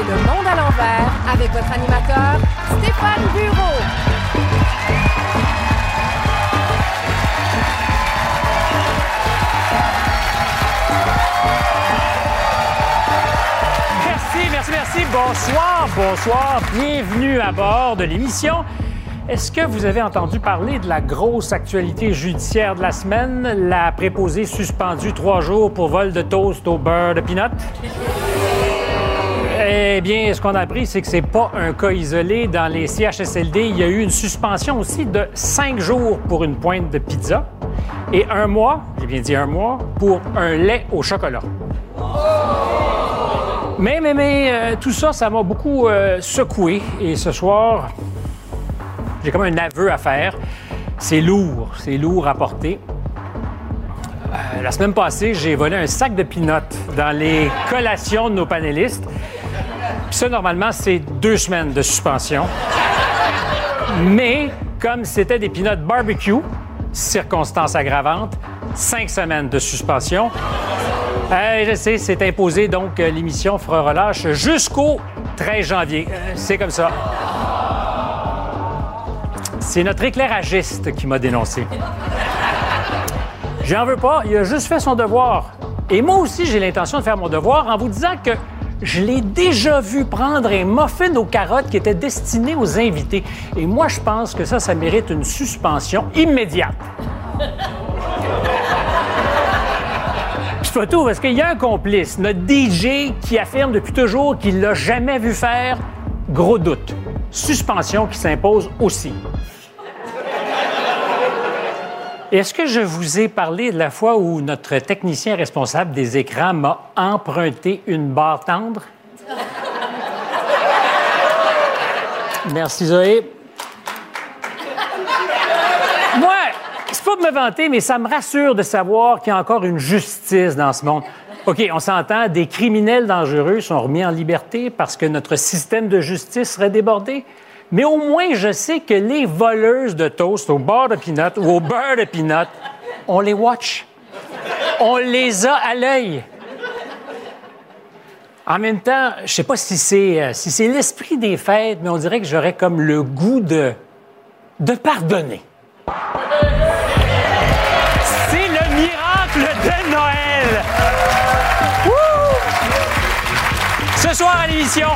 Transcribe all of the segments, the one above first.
Le monde à l'envers avec votre animateur Stéphane Bureau. Merci, merci, merci. Bonsoir, bonsoir. Bienvenue à bord de l'émission. Est-ce que vous avez entendu parler de la grosse actualité judiciaire de la semaine? La préposée suspendue trois jours pour vol de toast au beurre de pinot? Eh bien, ce qu'on a appris, c'est que c'est pas un cas isolé. Dans les CHSLD, il y a eu une suspension aussi de cinq jours pour une pointe de pizza et un mois, j'ai bien dit un mois, pour un lait au chocolat. Mais, mais, mais, euh, tout ça, ça m'a beaucoup euh, secoué. Et ce soir, j'ai comme un aveu à faire. C'est lourd, c'est lourd à porter. Euh, la semaine passée, j'ai volé un sac de pinottes dans les collations de nos panélistes. Puis ça, normalement, c'est deux semaines de suspension. Mais comme c'était des pinottes barbecue, circonstance aggravante, cinq semaines de suspension. Euh, je sais, c'est imposé, donc euh, l'émission fera relâche jusqu'au 13 janvier. Euh, c'est comme ça. C'est notre éclairagiste qui m'a dénoncé. J'en veux pas, il a juste fait son devoir. Et moi aussi, j'ai l'intention de faire mon devoir en vous disant que je l'ai déjà vu prendre un muffin aux carottes qui était destiné aux invités. Et moi, je pense que ça, ça mérite une suspension immédiate. Photo, parce qu'il y a un complice, notre DJ, qui affirme depuis toujours qu'il l'a jamais vu faire. Gros doute. Suspension qui s'impose aussi. Est-ce que je vous ai parlé de la fois où notre technicien responsable des écrans m'a emprunté une barre tendre? Merci Zoé. Moi, c'est pas de me vanter, mais ça me rassure de savoir qu'il y a encore une justice dans ce monde. OK, on s'entend, des criminels dangereux sont remis en liberté parce que notre système de justice serait débordé. Mais au moins, je sais que les voleuses de toast au beurre de pinot ou au beurre de pinot, on les watch. On les a à l'œil. En même temps, je sais pas si c'est euh, si c'est l'esprit des fêtes, mais on dirait que j'aurais comme le goût de pardonner. C'est le miracle de Noël. Ce soir à l'émission,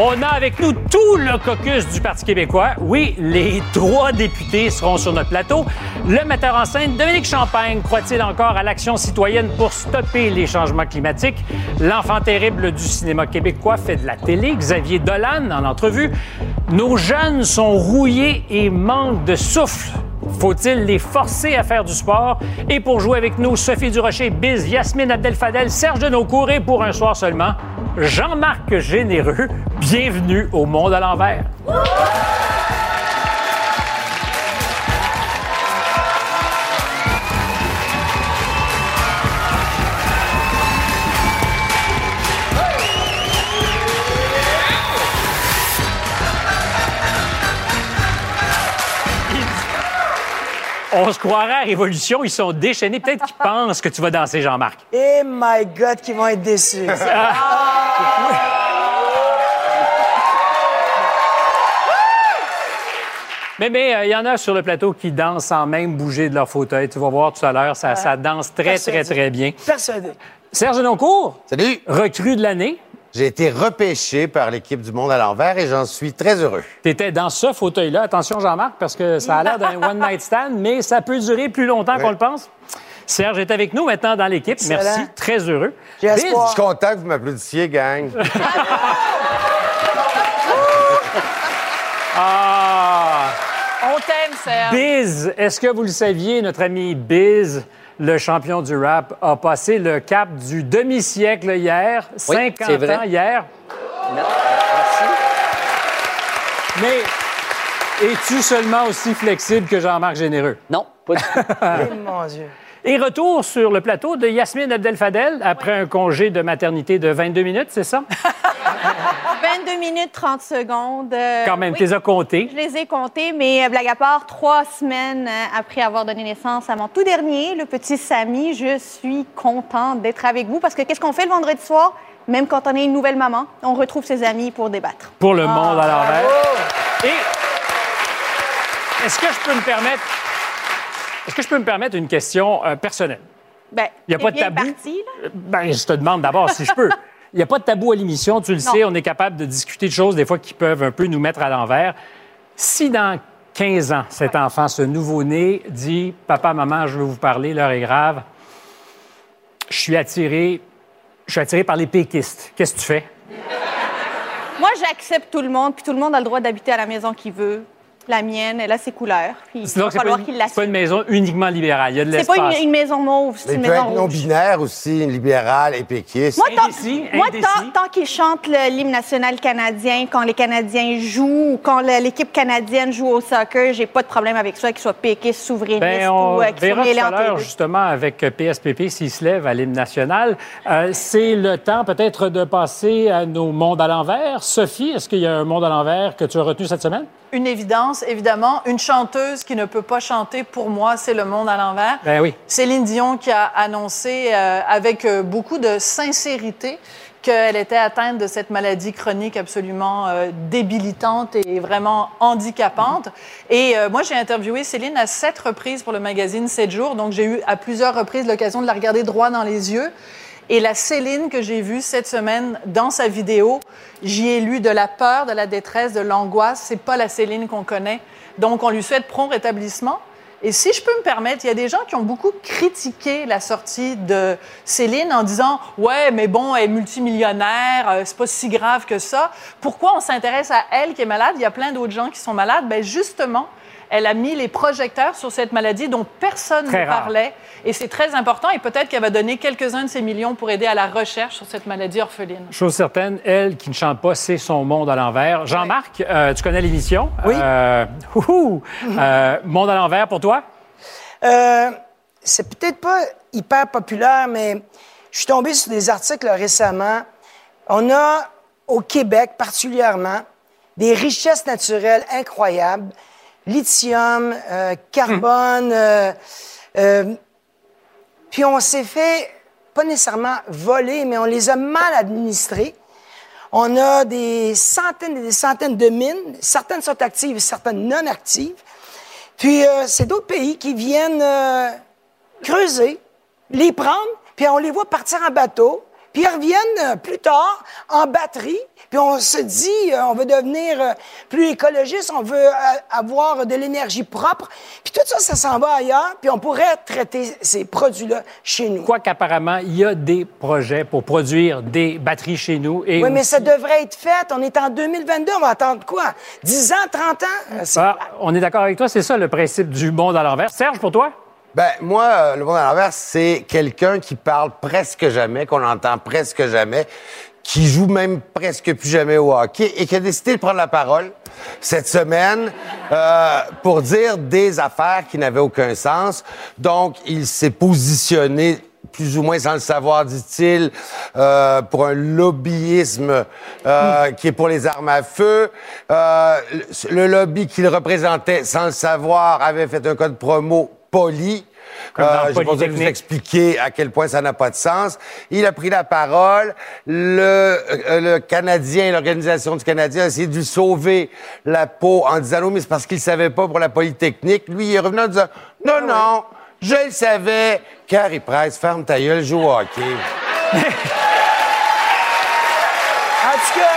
on a avec nous tout le caucus du Parti québécois. Oui, les trois députés seront sur notre plateau. Le metteur en scène, Dominique Champagne, croit-il encore à l'action citoyenne pour stopper les changements climatiques? L'enfant terrible du cinéma québécois fait de la télé. Xavier Dolan, en entrevue. Nos jeunes sont rouillés et manquent de souffle. Faut-il les forcer à faire du sport? Et pour jouer avec nous, Sophie Durocher, Biz, Yasmine Abdel-Fadel, Serge Denaucourt et pour un soir seulement, Jean-Marc Généreux. Bienvenue au Monde à l'envers. On se croirait à Révolution, ils sont déchaînés. Peut-être qu'ils pensent que tu vas danser, Jean-Marc. Eh my God, qu'ils vont être déçus. Mais mais euh, il y en a sur le plateau qui dansent sans même bouger de leur fauteuil. Tu vas voir tout à l'heure, ça, ça danse très, très, très bien. Persuadé. Serge Noncourt, Salut! recrue de l'année. J'ai été repêché par l'équipe du Monde à l'envers et j'en suis très heureux. Tu étais dans ce fauteuil-là. Attention, Jean-Marc, parce que ça a l'air d'un one-night stand, mais ça peut durer plus longtemps qu'on le pense. Serge est avec nous maintenant dans l'équipe. Merci, très heureux. Je suis content que vous m'applaudissiez, gang. Ah! On t'aime, Serge. Biz, est-ce que vous le saviez, notre ami Biz, le champion du rap, a passé le cap du demi-siècle hier, 50 c'est vrai. ans hier. Mais es-tu seulement aussi flexible que Jean-Marc Généreux? Non, pas du tout. Eh, mon Dieu. Et retour sur le plateau de Yasmine Abdel-Fadel après un congé de maternité de 22 minutes, c'est ça? 22 minutes 30 secondes. euh, Quand même, oui. tu les as comptés. Je les ai comptés, mais euh, blague à part, trois semaines euh, après avoir donné naissance à mon tout dernier, le petit Samy, je suis contente d'être avec vous parce que qu'est-ce qu'on fait le vendredi soir? Même quand on est une nouvelle maman, on retrouve ses amis pour débattre. pour le monde à l'envers. Et est-ce que je peux me permettre est-ce que je peux me permettre une question euh, personnelle? Ben, Il y a pas de tabou? parti, là. Ben, je te demande d'abord si je peux. Il n'y a pas de tabou à l'émission, tu le Non. sais, on est capable de discuter de choses des fois qui peuvent un peu nous mettre à l'envers. Si dans 15 ans, cet enfant, ce nouveau-né, dit Papa, maman, je veux vous parler, l'heure est grave, je suis attiré, je suis attiré par les péquistes. Qu'est-ce que tu fais? Moi, j'accepte tout le monde, puis tout le monde a le droit d'habiter à la maison qu'il veut. La mienne, elle a ses couleurs, puis il va Donc, c'est pas, falloir une- qu'il c'est pas une maison uniquement libérale. Il y a de C'est pas l'espace. une, une maison mauve, c'est une peut maison être rouge. non-binaire aussi, libéral et péquiste. Moi, tant, Indécis, moi, indécis. tant, tant qu'ils chantent le- l'hymne national canadien, quand les Canadiens jouent ou quand l'équipe canadienne joue au soccer, j'ai pas de problème avec ça, qu'ils soient péquistes, souverainistes Ben, on ou euh, qu'ils soient mêlés entre justement, avec PSPP, s'il se lève à l'hymne national. Euh, c'est le temps, peut-être, de passer à nos mondes à l'envers. Sophie, est-ce qu'il y a un monde à l'envers que tu as retenu cette semaine? Une évidence, évidemment. Une chanteuse qui ne peut pas chanter, pour moi, c'est le monde à l'envers. Ben oui. Céline Dion qui a annoncé euh, avec euh, beaucoup de sincérité qu'elle était atteinte de cette maladie chronique absolument euh, débilitante et vraiment handicapante. Et euh, moi, j'ai interviewé Céline à sept reprises pour le magazine 7 jours, donc j'ai eu à plusieurs reprises l'occasion de la regarder droit dans les yeux. Et la Céline que j'ai vue cette semaine dans sa vidéo, j'y ai lu de la peur, de la détresse, de l'angoisse. C'est pas la Céline qu'on connaît. Donc, on lui souhaite prompt rétablissement. Et si je peux me permettre, il y a des gens qui ont beaucoup critiqué la sortie de Céline en disant Ouais, mais bon, elle est multimillionnaire, euh, c'est pas si grave que ça. Pourquoi on s'intéresse à elle qui est malade? Il y a plein d'autres gens qui sont malades. Ben justement, elle a mis les projecteurs sur cette maladie dont personne Très ne rare. parlait. Et c'est très important. Et peut-être qu'elle va donner quelques-uns de ses millions pour aider à la recherche sur cette maladie orpheline. Chose certaine, elle qui ne chante pas, c'est son monde à l'envers. Jean-Marc, euh, tu connais l'émission? Oui. Euh, ouhou! Euh, monde à l'envers pour toi? Euh, c'est peut-être pas hyper populaire, mais je suis tombé sur des articles récemment. On a, au Québec particulièrement, des richesses naturelles incroyables. Lithium, euh, carbone. euh, euh, puis on s'est fait, pas nécessairement voler, mais on les a mal administrés. On a des centaines et des centaines de mines. Certaines sont actives, certaines non actives. Puis euh, c'est d'autres pays qui viennent euh, creuser, les prendre, puis on les voit partir en bateau, puis ils reviennent euh, plus tard en batterie, puis on se dit, euh, on veut devenir euh, plus écologiste, on veut avoir de l'énergie propre, puis tout ça, ça s'en va ailleurs, puis on pourrait traiter ces produits-là chez nous. Quoique apparemment, il y a des projets pour produire des batteries chez nous. Et Oui, mais ça devrait être fait. On est en 2022, on va attendre quoi? 10 ans, 30 ans? Ah, on est d'accord avec toi, c'est ça le principe du monde à l'envers. Serge, pour toi? Ben, moi, euh, le monde à l'envers, c'est quelqu'un qui parle presque jamais, qu'on entend presque jamais, qui joue même presque plus jamais au hockey et qui a décidé de prendre la parole cette semaine euh, pour dire des affaires qui n'avaient aucun sens. Donc, il s'est positionné plus ou moins sans le savoir, dit-il, euh, pour un lobbyisme euh, qui est pour les armes à feu. Euh, le, le lobby qu'il représentait, sans le savoir, avait fait un code promo poli. Euh, besoin de vous expliquer à quel point ça n'a pas de sens. Il a pris la parole. Le, euh, le Canadien, l'organisation du Canadien a essayé de lui sauver la peau en disant non, mais c'est parce qu'il savait pas pour la Polytechnique. Lui, il est revenu en disant non, non, je le savais. Carrie Price, ferme ta gueule, joue au hockey. En tout cas,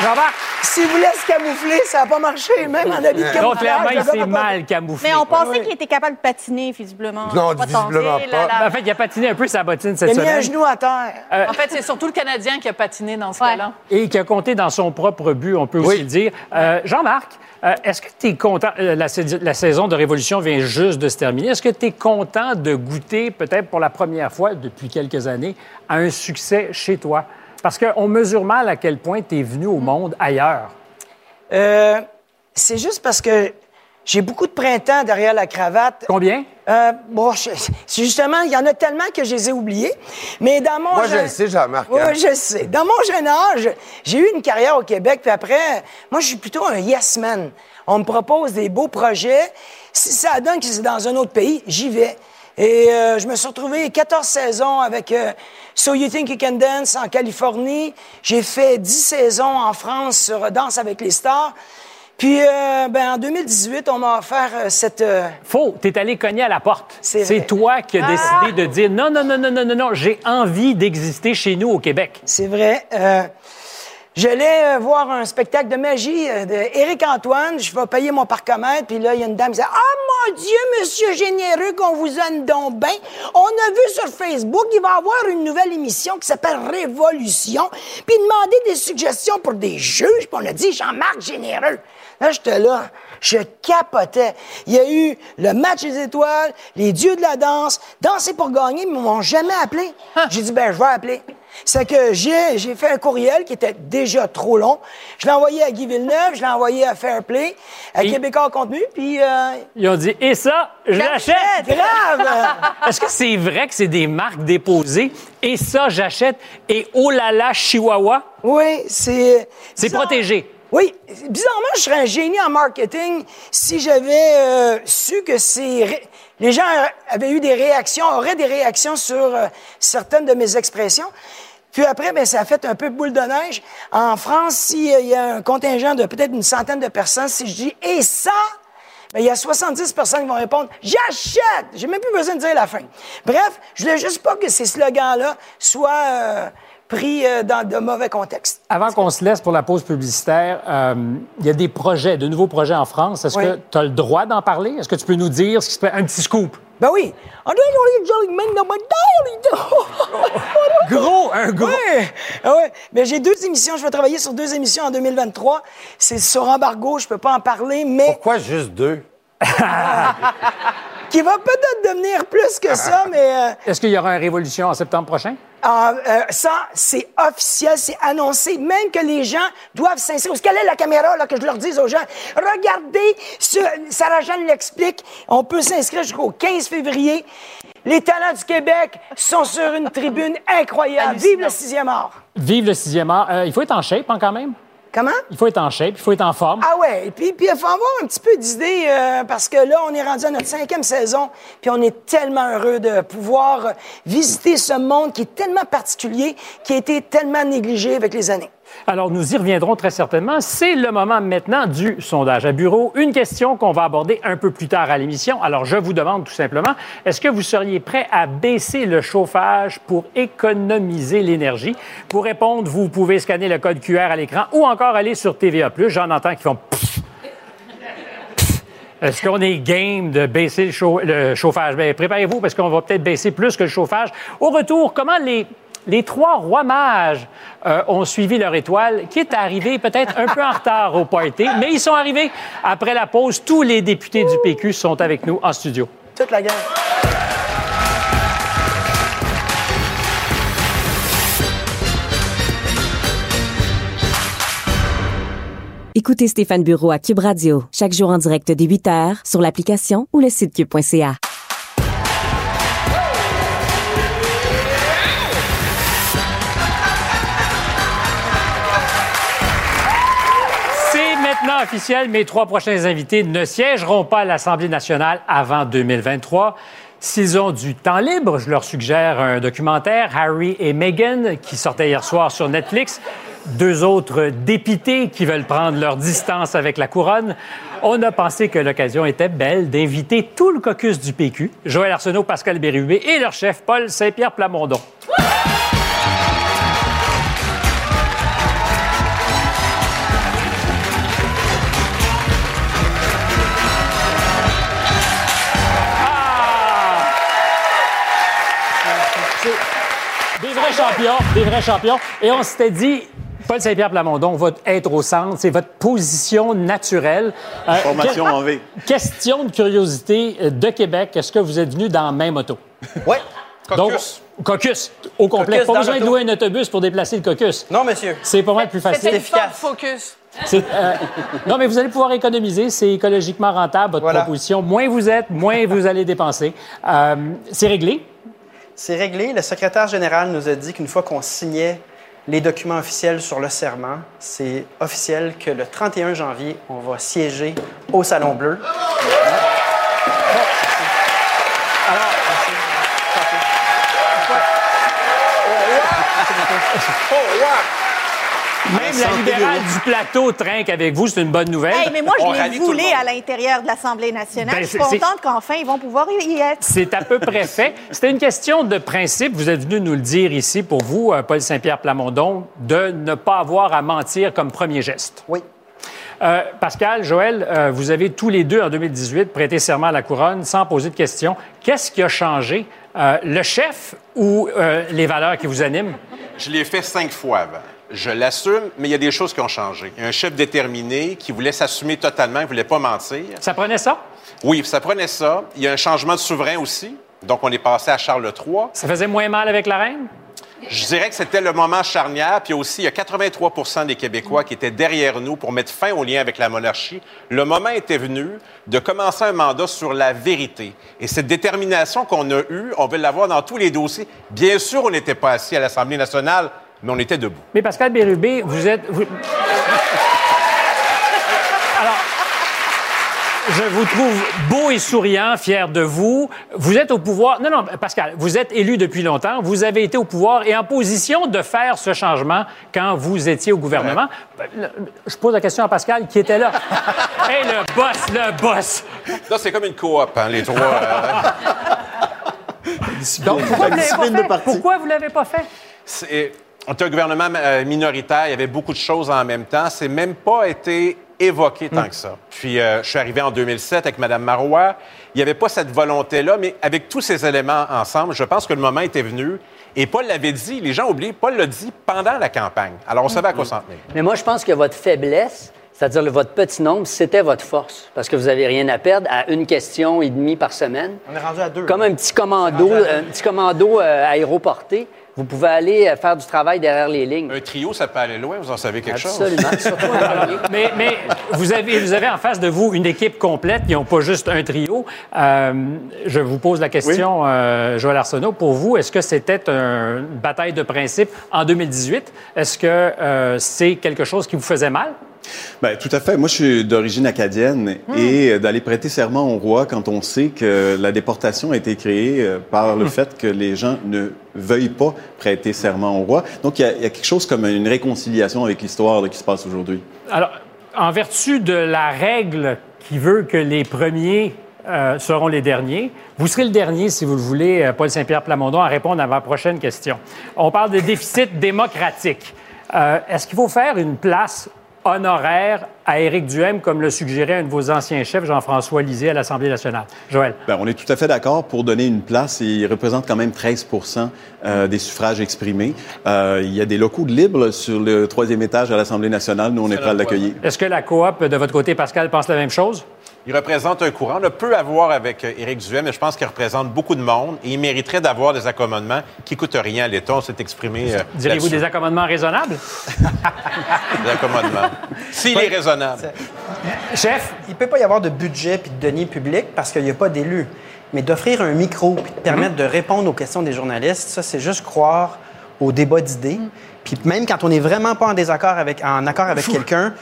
Jean-Marc? S'il voulait se camoufler, ça n'a pas marché, même en habit de camouflage. Donc, clairement, il s'est mal camouflé. Mais on pensait Oui. qu'il était capable de patiner, visiblement. Non, Pas visiblement tenter, pas. là, là. En fait, il a patiné un peu sa bottine cette Il a mis un semaine genou à terre. En fait, c'est surtout le Canadien qui a patiné dans ce Ouais. cas-là. et qui a compté dans son propre but, on peut aussi le dire. Euh, Jean-Marc, euh, est-ce que tu es content? euh, la, la saison de Révolution vient juste de se terminer? Est-ce que tu es content de goûter, peut-être pour la première fois depuis quelques années, à un succès chez toi? Parce qu'on mesure mal à quel point tu es venu au monde ailleurs. Euh, c'est juste parce que J'ai beaucoup de printemps derrière la cravate. Combien? Euh, bon, je- justement, il y en a tellement que je les ai oubliés. Mais dans mon Moi, je le sais, Jean-Marc, Oui, hein. je le sais. Dans mon jeune âge, j'ai eu une carrière au Québec, puis après, moi, je suis plutôt un yes man. On me propose des beaux projets. Si ça donne que c'est dans un autre pays, j'y vais. Et euh, je me suis retrouvé 14 saisons avec euh, So You Think You Can Dance en Californie. J'ai fait 10 saisons en France sur Danse avec les stars. Puis, euh, ben, en 2018, on m'a offert euh, cette... euh, Faux, t'es allé cogner à la porte. C'est C'est vrai. toi qui as décidé de dire non, non, non, non, non, non, non, j'ai envie d'exister chez nous au Québec. C'est vrai. J'allais euh, voir un spectacle de magie euh, d'Éric Antoine. Je vais payer mon parcomètre. Puis là, il y a une dame qui dit Ah, mon Dieu, monsieur généreux, qu'on vous donne donc bien. On a vu sur Facebook, il va y avoir une nouvelle émission qui s'appelle Révolution. Puis demander des suggestions pour des juges. Puis on a dit Jean-Marc Généreux. Là, j'étais là. Je capotais. Il y a eu le match des étoiles, les dieux de la danse, danser pour gagner, mais ils m'ont jamais appelé. J'ai dit, ben, je vais appeler. C'est que j'ai, j'ai fait un courriel qui était déjà trop long. Je l'ai envoyé à Guy Villeneuve, je l'ai envoyé à Fairplay, à Et- Québécois Contenu, puis... euh, Ils ont dit et ça, je l'achète. grave! Est-ce que c'est vrai que c'est des marques déposées et ça, j'achète et oh là là, Chihuahua? oui, c'est... C'est protégé. Oui, bizarrement, je serais un génie en marketing si j'avais euh, su que c'est les gens avaient eu des réactions, auraient des réactions sur euh, certaines de mes expressions. Puis après, ben, ça a fait un peu boule de neige. En France, s'il y a un contingent de peut-être une centaine de personnes, si je dis « Et ça », ben, il y a 70 personnes qui vont répondre « J'achète! » J'ai même plus besoin de dire la fin. Bref, je voulais juste pas que ces slogans-là soient euh, pris euh, dans de mauvais contextes. Avant qu'on se laisse pour la pause publicitaire, euh, il y a des projets, de nouveaux projets en France. Est-ce Oui. que tu as le droit d'en parler? Est-ce que tu peux nous dire ce qui se passe? Un petit scoop. Ben oui. Gros, un gros. Ouais. Ah ouais. Mais j'ai deux émissions. Je vais travailler sur deux émissions en 2023. C'est sur embargo. Je peux pas en parler, mais Pourquoi juste deux? qui va peut-être devenir plus que ça. Mais euh, Est-ce qu'il y aura une révolution en septembre prochain? ah, euh, ça, c'est officiel, c'est annoncé. Même que les gens doivent s'inscrire. Où est-ce qu'elle est la caméra là que je leur dise aux gens? Regardez, ce, Sarah Jeanne l'explique. On peut s'inscrire jusqu'au 15 février. Les talents du Québec sont sur une tribune incroyable. Vive le sixième art. Vive le sixième art. Euh, il faut être en shape hein, quand même? Comment? Il faut être en shape, il faut être en forme. Ah ouais, et puis puis il faut avoir un petit peu d'idées euh, parce que là, on est rendu à notre cinquième saison, puis on est tellement heureux de pouvoir euh, visiter ce monde qui est tellement particulier, qui a été tellement négligé avec les années. Alors, nous y reviendrons très certainement. C'est le moment maintenant du sondage à bureau. Une question qu'on va aborder un peu plus tard à l'émission. Alors, je vous demande tout simplement, est-ce que vous seriez prêt à baisser le chauffage pour économiser l'énergie? Pour répondre, vous pouvez scanner le code QR à l'écran ou encore aller sur TVA+. J'en entends qui font. Est-ce qu'on est game de baisser le chauffage? Bien, préparez-vous parce qu'on va peut-être baisser plus que le chauffage. Au retour, comment les, les trois rois mages euh, ont suivi leur étoile, qui est arrivé peut-être un peu en retard au party, mais ils sont arrivés après la pause. Tous les députés du PQ sont avec nous en studio. Toute la gang. Écoutez Stéphane Bureau à Cube Radio, chaque jour en direct dès 8h sur l'application ou le site cube.ca. officiel, mes trois prochains invités ne siégeront pas à l'Assemblée nationale avant 2023. S'ils ont du temps libre, je leur suggère un documentaire, Harry et Meghan, qui sortait hier soir sur Netflix. Deux autres députés qui veulent prendre leur distance avec la couronne. On a pensé que l'occasion était belle d'inviter tout le caucus du PQ, Joël Arsenault, Pascal Bérubé et leur chef Paul Saint-Pierre Plamondon. Champions, des vrais champions. Et on s'était dit, Paul Saint-Pierre Plamondon va être au centre, c'est votre position naturelle. Euh, Formation que- en V. Question de curiosité euh, de Québec, est-ce que vous êtes venu dans la même auto? Oui. Donc, Caucus. caucus, au complet. Caucus Pas besoin de louer un autobus pour déplacer le caucus. Non, monsieur. C'est pas mal plus facile. C'était efficace. efficace. Focus. C'est- euh, non, mais vous allez pouvoir économiser. C'est écologiquement rentable, votre Voilà. proposition. Moins vous êtes, moins vous allez dépenser. Euh, c'est réglé. C'est réglé. Le secrétaire général nous a dit qu'une fois qu'on signait les documents officiels sur le serment, c'est officiel que le 31 janvier, on va siéger au Salon Bleu. Même la libérale du plateau trinque avec vous. C'est une bonne nouvelle. Hey, mais moi, On je rallie l'ai tout le voulu monde. à l'intérieur de l'Assemblée nationale. Ben, je suis contente qu'enfin, ils vont pouvoir y être. C'est à peu près fait. C'était une question de principe. Vous êtes venu nous le dire ici pour vous, euh, Paul Saint-Pierre Plamondon, de ne pas avoir à mentir comme premier geste. Oui. Euh, Pascal, Joël, euh, vous avez tous les deux en 2018 prêté serment à la couronne sans poser de questions. Qu'est-ce qui a changé? Euh, le chef ou euh, les valeurs qui vous animent? Je l'ai fait cinq fois avant. Je l'assume, mais il y a des choses qui ont changé. Il y a un chef déterminé qui voulait s'assumer totalement, il ne voulait pas mentir. Ça prenait ça? Oui, ça prenait ça. Il y a un changement de souverain aussi. Donc, on est passé à Charles III. Ça faisait moins mal avec la reine? Je dirais que c'était le moment charnière. Puis aussi, il y a 83 des Québécois qui étaient derrière nous pour mettre fin au lien avec la monarchie. Le moment était venu de commencer un mandat sur la vérité. Et cette détermination qu'on a eue, on veut l'avoir dans tous les dossiers. Bien sûr, on n'était pas assis à l'Assemblée nationale, mais on était debout. Mais Pascal Bérubé, vous êtes. vous- Alors, je vous trouve beau et souriant, fier de vous. Vous êtes au pouvoir. Non, non, Pascal, vous êtes élu depuis longtemps. Vous avez été au pouvoir et en position de faire ce changement quand vous étiez au gouvernement. Je pose la question à Pascal qui était là. Hé, le boss, le boss. Là, c'est comme une coop, hein, les trois. euh, Donc, pourquoi vous l'avez pas fait? On était un gouvernement euh, minoritaire, il y avait beaucoup de choses en même temps. C'est même pas été évoqué tant que ça. Puis, euh, je suis arrivé en 2007 avec Mme Marois. Il n'y avait pas cette volonté-là, mais avec tous ces éléments ensemble, je pense que le moment était venu. Et Paul l'avait dit, les gens oublient, Paul l'a dit pendant la campagne. Alors, on savait à quoi s'en tenir. Mais moi, je pense que votre faiblesse, c'est-à-dire votre petit nombre, c'était votre force. Parce que vous n'avez rien à perdre à une question et demie par semaine. On est rendu à deux. Comme un petit commando, un petit commando euh, aéroporté, vous pouvez aller euh, faire du travail derrière les lignes. Un trio, ça peut aller loin, vous en savez quelque chose? Absolument. Surtout un premier. Mais, mais vous, avez, vous avez en face de vous une équipe complète. Ils n'ont pas juste un trio. Euh, je vous pose la question, euh, Joël Arsenault. Pour vous, est-ce que c'était un- une bataille de principe en 2018? Est-ce que euh, c'est quelque chose qui vous faisait mal? Ben, tout à fait. Moi, je suis d'origine acadienne et euh, d'aller prêter serment au roi quand on sait que la déportation a été créée euh, par le fait que les gens ne veuillent pas prêter serment au roi. Donc, il y a, il y a quelque chose comme une réconciliation avec l'histoire qui se passe aujourd'hui. Alors, en vertu de la règle qui veut que les premiers euh, seront les derniers, vous serez le dernier, si vous le voulez, Paul Saint-Pierre Plamondon, à répondre à ma prochaine question. On parle de déficit démocratique. Euh, Est-ce qu'il faut faire une place honoraire à Éric Duhem, comme le suggérait un de vos anciens chefs, Jean-François Lisée, à l'Assemblée nationale? Joël. Ben, on est tout à fait d'accord pour donner une place. Il représente quand même 13 euh, des suffrages exprimés. Euh, il y a des locaux de libre sur le troisième étage à l'Assemblée nationale. Nous, on est prêts à l'accueillir. Est-ce que la coop, de votre côté, Pascal, pense la même chose? Il représente un courant. On a peu à voir avec euh, Éric Duhem, mais je pense qu'il représente beaucoup de monde et il mériterait d'avoir des accommodements qui ne coûtent rien à l'État. On s'est exprimé. euh, Direz-vous des accommodements raisonnables? Des accommodements. S'il est raisonnable. Chef? Il ne peut pas y avoir de budget puis de deniers publics parce qu'il n'y a pas d'élus. Mais d'offrir un micro puis de permettre de répondre aux questions des journalistes, ça, c'est juste croire au débat d'idées. Puis même quand on n'est vraiment pas en désaccord avec, en accord avec quelqu'un,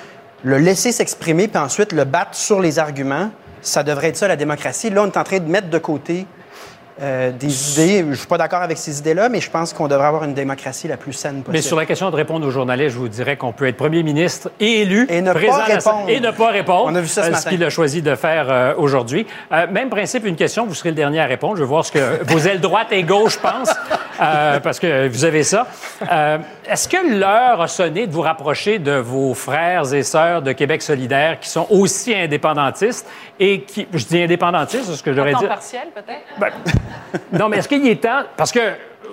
le laisser s'exprimer puis ensuite le battre sur les arguments, ça devrait être ça la démocratie. Là, on est en train de mettre de côté euh, des idées. Je suis pas d'accord avec ces idées-là, mais je pense qu'on devrait avoir une démocratie la plus saine possible. Mais sur la question de répondre aux journalistes, je vous dirais qu'on peut être premier ministre et élu, Et ne pas présent répondre. et ne pas répondre. On a vu ça ce euh, qu'il a choisi de faire euh, aujourd'hui. Euh, même principe, une question, vous serez le dernier à répondre. Je veux voir ce que vos ailes droite et gauche pensent, parce que vous avez ça. Est-ce que l'heure a sonné de vous rapprocher de vos frères et sœurs de Québec solidaire qui sont aussi indépendantistes et qui, je dis indépendantistes, c'est ce que j'aurais dit. partiel, peut-être? Ben, non, mais est-ce qu'il est temps? Parce que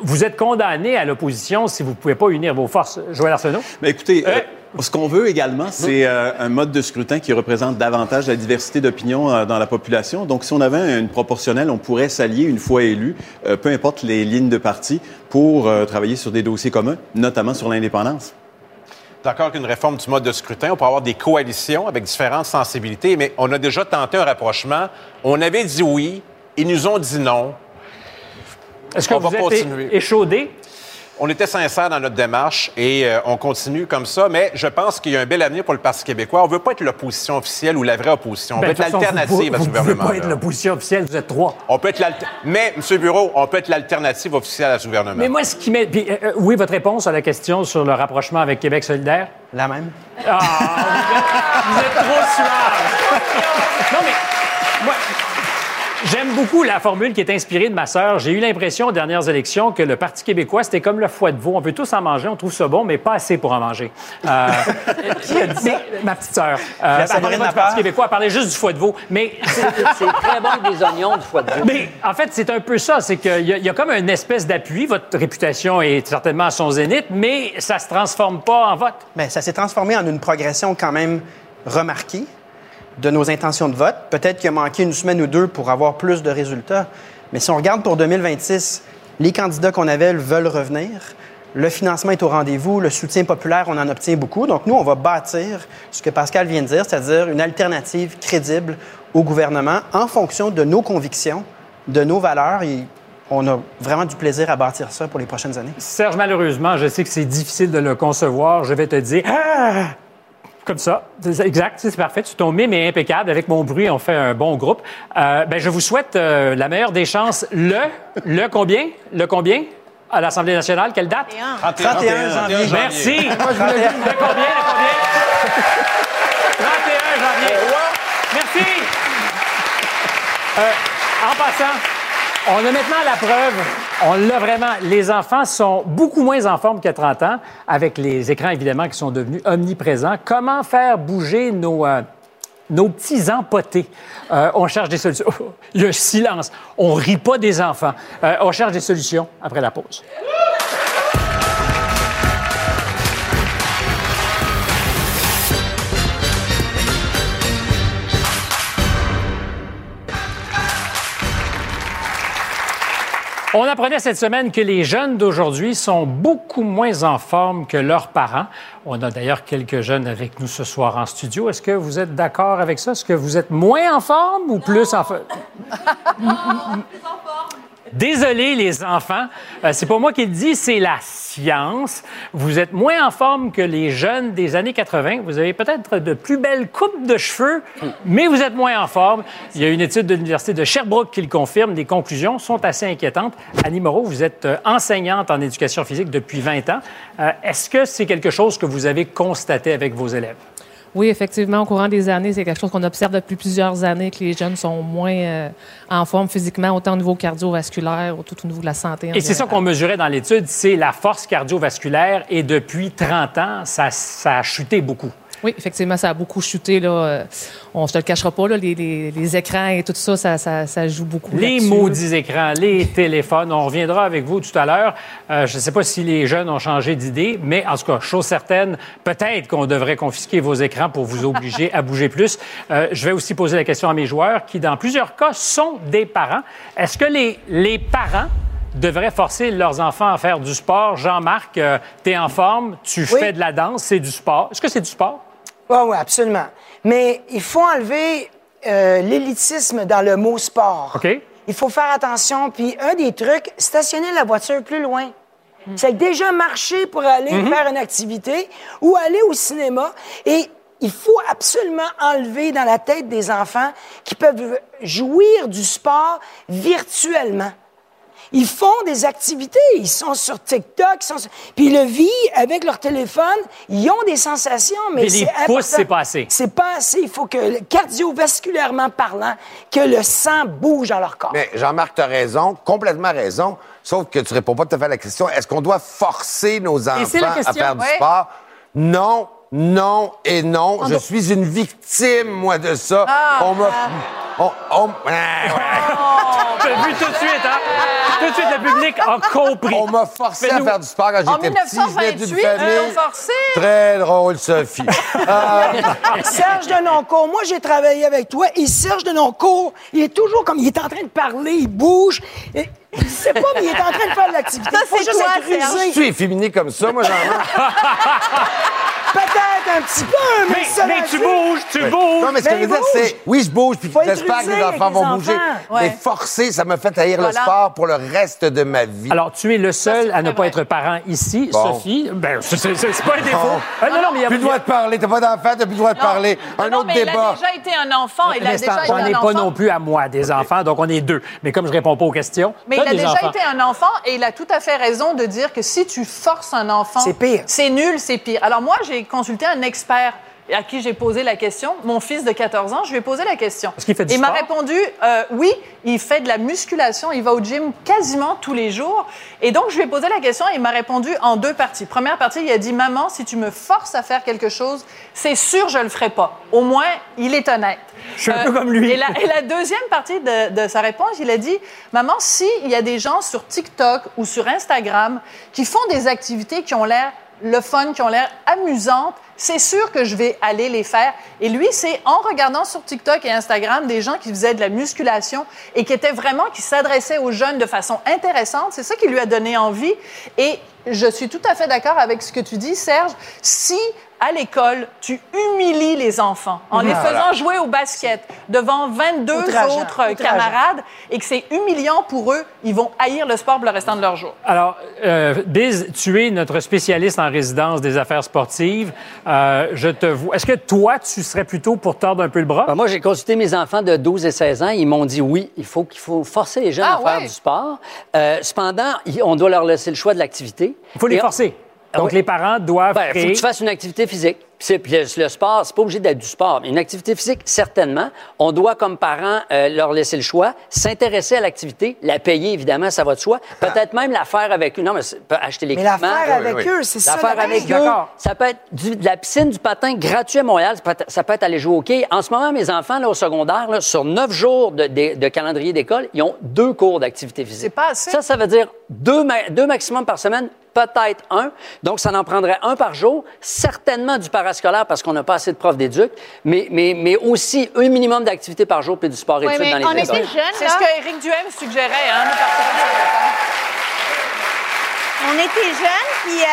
vous êtes condamné à l'opposition si vous ne pouvez pas unir vos forces. Joël Arsenault? Mais écoutez, Euh, euh, ce qu'on veut également, c'est euh, un mode de scrutin qui représente davantage la diversité d'opinions euh, dans la population. Donc, si on avait une proportionnelle, on pourrait s'allier une fois élu, euh, peu importe les lignes de parti, pour euh, travailler sur des dossiers communs, notamment sur l'indépendance. d'accord qu'une réforme du mode de scrutin, on peut avoir des coalitions avec différentes sensibilités, mais on a déjà tenté un rapprochement. On avait dit oui, ils nous ont dit non. Est-ce que On vous va êtes continuer. échaudé? On était sincère dans notre démarche et euh, on continue comme ça, mais je pense qu'il y a un bel avenir pour le Parti québécois. On ne veut pas être l'opposition officielle ou la vraie opposition. On Ben, veut de être l'alternative vous- à ce vous pouvez gouvernement. pas être l'opposition officielle, vous êtes trois. On peut être Mais, M. Bureau, on peut être l'alternative officielle à ce gouvernement. Mais moi, ce qui m'est. euh, euh, oui, votre réponse à la question sur le rapprochement avec Québec solidaire? La même. Ah, vous êtes, vous êtes trop suave. Non, mais j'aime beaucoup la formule qui est inspirée de ma sœur. J'ai eu l'impression aux dernières élections que le Parti québécois, c'était comme le foie de veau. On veut tous en manger, on trouve ça bon, mais pas assez pour en manger. Euh, qui a dit? Ma petite sœur. Euh, parlait pas du. Parti québécois, elle parlait juste du foie de veau. Mais C'est très bon avec des oignons du foie de veau. mais en fait, c'est un peu ça. C'est qu'il y, y a comme une espèce d'appui. Votre réputation est certainement à son zénith, mais ça se transforme pas en vote. Bien, ça s'est transformé en une progression quand même remarquée de nos intentions de vote. Peut-être qu'il a manqué une semaine ou deux pour avoir plus de résultats. Mais si on regarde pour 2026, les candidats qu'on avait veulent revenir. Le financement est au rendez-vous. Le soutien populaire, on en obtient beaucoup. Donc, nous, on va bâtir ce que Pascal vient de dire, c'est-à-dire une alternative crédible au gouvernement en fonction de nos convictions, de nos valeurs. Et on a vraiment du plaisir à bâtir ça pour les prochaines années. Serge, malheureusement, je sais que c'est difficile de le concevoir. Je vais te dire. Ah! Comme ça. Exact, c'est parfait. Tu ton mime est impeccable. Avec mon bruit, on fait un bon groupe. Euh, ben, je vous souhaite euh, la meilleure des chances. Le, le combien? Le combien? À l'Assemblée nationale, quelle date? 31 janvier. Merci. Le combien? Le combien? 31 janvier. Merci. Euh, en passant, on a maintenant la preuve. On l'a vraiment. Les enfants sont beaucoup moins en forme a 30 ans, avec les écrans, évidemment, qui sont devenus omniprésents. Comment faire bouger nos, euh, petits empotés? Euh, on cherche des solutions. Un silence. On rit pas des enfants. Euh, on cherche des solutions après la pause. On apprenait cette semaine que les jeunes d'aujourd'hui sont beaucoup moins en forme que leurs parents. On a d'ailleurs quelques jeunes avec nous ce soir en studio. Est-ce que vous êtes d'accord avec ça? Est-ce que vous êtes moins en forme ou plus en forme? Désolé, les enfants. Euh, c'est pas moi qui le dis, c'est la science. Vous êtes moins en forme que les jeunes des années 80. Vous avez peut-être de plus belles coupes de cheveux, mais vous êtes moins en forme. Il y a une étude de l'Université de Sherbrooke qui le confirme. Les conclusions sont assez inquiétantes. Annie Moreau, vous êtes euh, enseignante en éducation physique depuis 20 ans. Euh, Est-ce que c'est quelque chose que vous avez constaté avec vos élèves? Oui, effectivement, au courant des années, c'est quelque chose qu'on observe depuis plusieurs années, que les jeunes sont moins euh, en forme physiquement, autant au niveau cardiovasculaire, ou tout au niveau de la santé. en Et c'est ça qu'on mesurait dans l'étude, c'est la force cardiovasculaire. Et depuis 30 ans, ça, ça a chuté beaucoup. Oui, effectivement, ça a beaucoup chuté. Là. Euh, On ne te le cachera pas, là, les, les- les écrans et tout ça, ça, ça- ça joue beaucoup. Les maudits écrans, les téléphones. On reviendra avec vous tout à l'heure. Euh, je ne sais pas si les jeunes ont changé d'idée, mais en tout cas, chose certaine, peut-être qu'on devrait confisquer vos écrans pour vous obliger à bouger plus. Euh, je vais aussi poser la question à mes joueurs qui, dans plusieurs cas, sont des parents. Est-ce que les, les parents devraient forcer leurs enfants à faire du sport? Jean-Marc, tu es en forme, tu Oui. fais de la danse, c'est du sport. Est-ce que c'est du sport? Oui, oui, absolument. Mais il faut enlever euh, l'élitisme dans le mot sport. OK. Il faut faire attention. Puis un des trucs, stationner la voiture plus loin. C'est déjà marcher pour aller faire une activité ou aller au cinéma. Et il faut absolument enlever dans la tête des enfants qui peuvent jouir du sport virtuellement. Ils font des activités, ils sont sur TikTok, ils sont sur- puis ils le vivent avec leur téléphone, ils ont des sensations, mais, Mais les c'est pouces, important. c'est pas assez. C'est pas assez. Il faut que, cardiovasculairement parlant, que le sang bouge dans leur corps. Mais Jean-Marc, tu as raison, complètement raison, sauf que tu réponds pas tout à fait à la question. Est-ce qu'on doit forcer nos enfants à faire du sport? Non, non et non. Je suis une victime, moi, de ça. Ah. on m'a... on- on- ouais, ouais. T'as vu tout de suite, hein? Tout de suite, le public a compris. On m'a forcé à Fais-nous- faire du sport quand En j'étais petit. Je venais d'une 1928, famille ils l'ont forcé. Très drôle, Sophie. Euh, Serge Denoncourt, moi j'ai travaillé avec toi et Serge Denoncourt, il est toujours comme il est en train de parler, il bouge. Et, il sait pas, mais il est en train de faire de l'activité. Ça, c'est juste toi, être rusé. tu es féminin comme ça, moi, Jean-Marc. un petit peu, mais, Mais, ça mais tu dit. bouges, tu Oui. bouges. Non, mais ce que je veux dire, c'est. Oui, je bouge, puis j'espère que les enfants vont bouger. Ouais. Mais forcer, ça m'a fait haïr le Voilà. sport pour le reste de ma vie. Alors, tu es le seul à ne pas vrai. être parent ici, Bon. Sophie. Ben, c'est pas un défaut. Bon. Ah, non, non, mais il y a plus le droit de parler. T'as pas d'enfant, t'as plus le droit de parler. Non, Un non, autre mais débat. Il a déjà été un enfant. Il a déjà été on n'est pas non plus à moi des enfants, donc on est deux. Mais comme je réponds pas aux questions, Mais il a déjà été un enfant et il a tout à fait raison de dire que si tu forces un enfant, C'est pire. C'est nul, c'est pire. Alors moi, j'ai consulté un expert à qui j'ai posé la question. Mon fils de 14 ans, je lui ai posé la question. Est-ce qu'il fait du Il m'a répondu euh, oui, il fait de la musculation, il va au gym quasiment tous les jours. Et donc je lui ai posé la question et il m'a répondu en deux parties. Première partie, il a dit maman, si tu me forces à faire quelque chose, c'est sûr je le ferai pas. Au moins, il est honnête. Euh, Je suis un peu comme lui. Et la, et la deuxième partie de, de sa réponse, il a dit Maman, s'il y a des gens sur TikTok ou sur Instagram qui font des activités qui ont l'air le fun, qui ont l'air amusantes, c'est sûr que je vais aller les faire. Et lui, c'est en regardant sur TikTok et Instagram des gens qui faisaient de la musculation et qui étaient vraiment, qui s'adressaient aux jeunes de façon intéressante. C'est ça qui lui a donné envie. Et je suis tout à fait d'accord avec ce que tu dis, Serge. Si à l'école, tu humilies les enfants en les faisant jouer au basket devant 22 Outrageant, autres euh, outrageant. camarades et que c'est humiliant pour eux, ils vont haïr le sport pour le restant de leur jour. Alors, euh, Biz, tu es notre spécialiste en résidence des affaires sportives. Euh, je te vois. Est-ce que toi, tu serais plutôt pour tordre un peu le bras? Ben, moi, j'ai consulté mes enfants de 12 et 16 ans. Ils m'ont dit oui, il faut qu'il faut forcer les jeunes Ah, à faire du sport. Euh, cependant, on doit leur laisser le choix de l'activité. Il faut les Et on- forcer. Donc, oui. les parents doivent Ben, faut que tu fasses une activité physique. Le, le sport, c'est pas obligé d'être du sport, mais une activité physique, certainement. On doit, comme parents, euh, leur laisser le choix, s'intéresser à l'activité, la payer, évidemment, ça va de soi. Peut-être même la faire avec eux. Non, mais acheter Mais l'équipement. l'affaire Oui, avec oui. eux, c'est ça. La faire la avec eux, ça peut être du- de la piscine, du patin gratuit à Montréal. Ça peut être, ça peut être aller jouer au quai. En ce moment, mes enfants, là, au secondaire, là, sur neuf jours de, de- de calendrier d'école, ils ont deux cours d'activité physique. C'est pas assez. Ça, ça veut dire deux, ma- deux maximum par semaine, peut-être un. Donc, ça en prendrait un par jour. Certainement du parascolaire parce qu'on n'a pas assez de profs d'éduc, mais, mais, mais aussi un minimum d'activité par jour puis du sport études mais dans les on écoles. était jeunes, C'est ce que Éric Duhem suggérait, hein. On était jeunes, puis euh,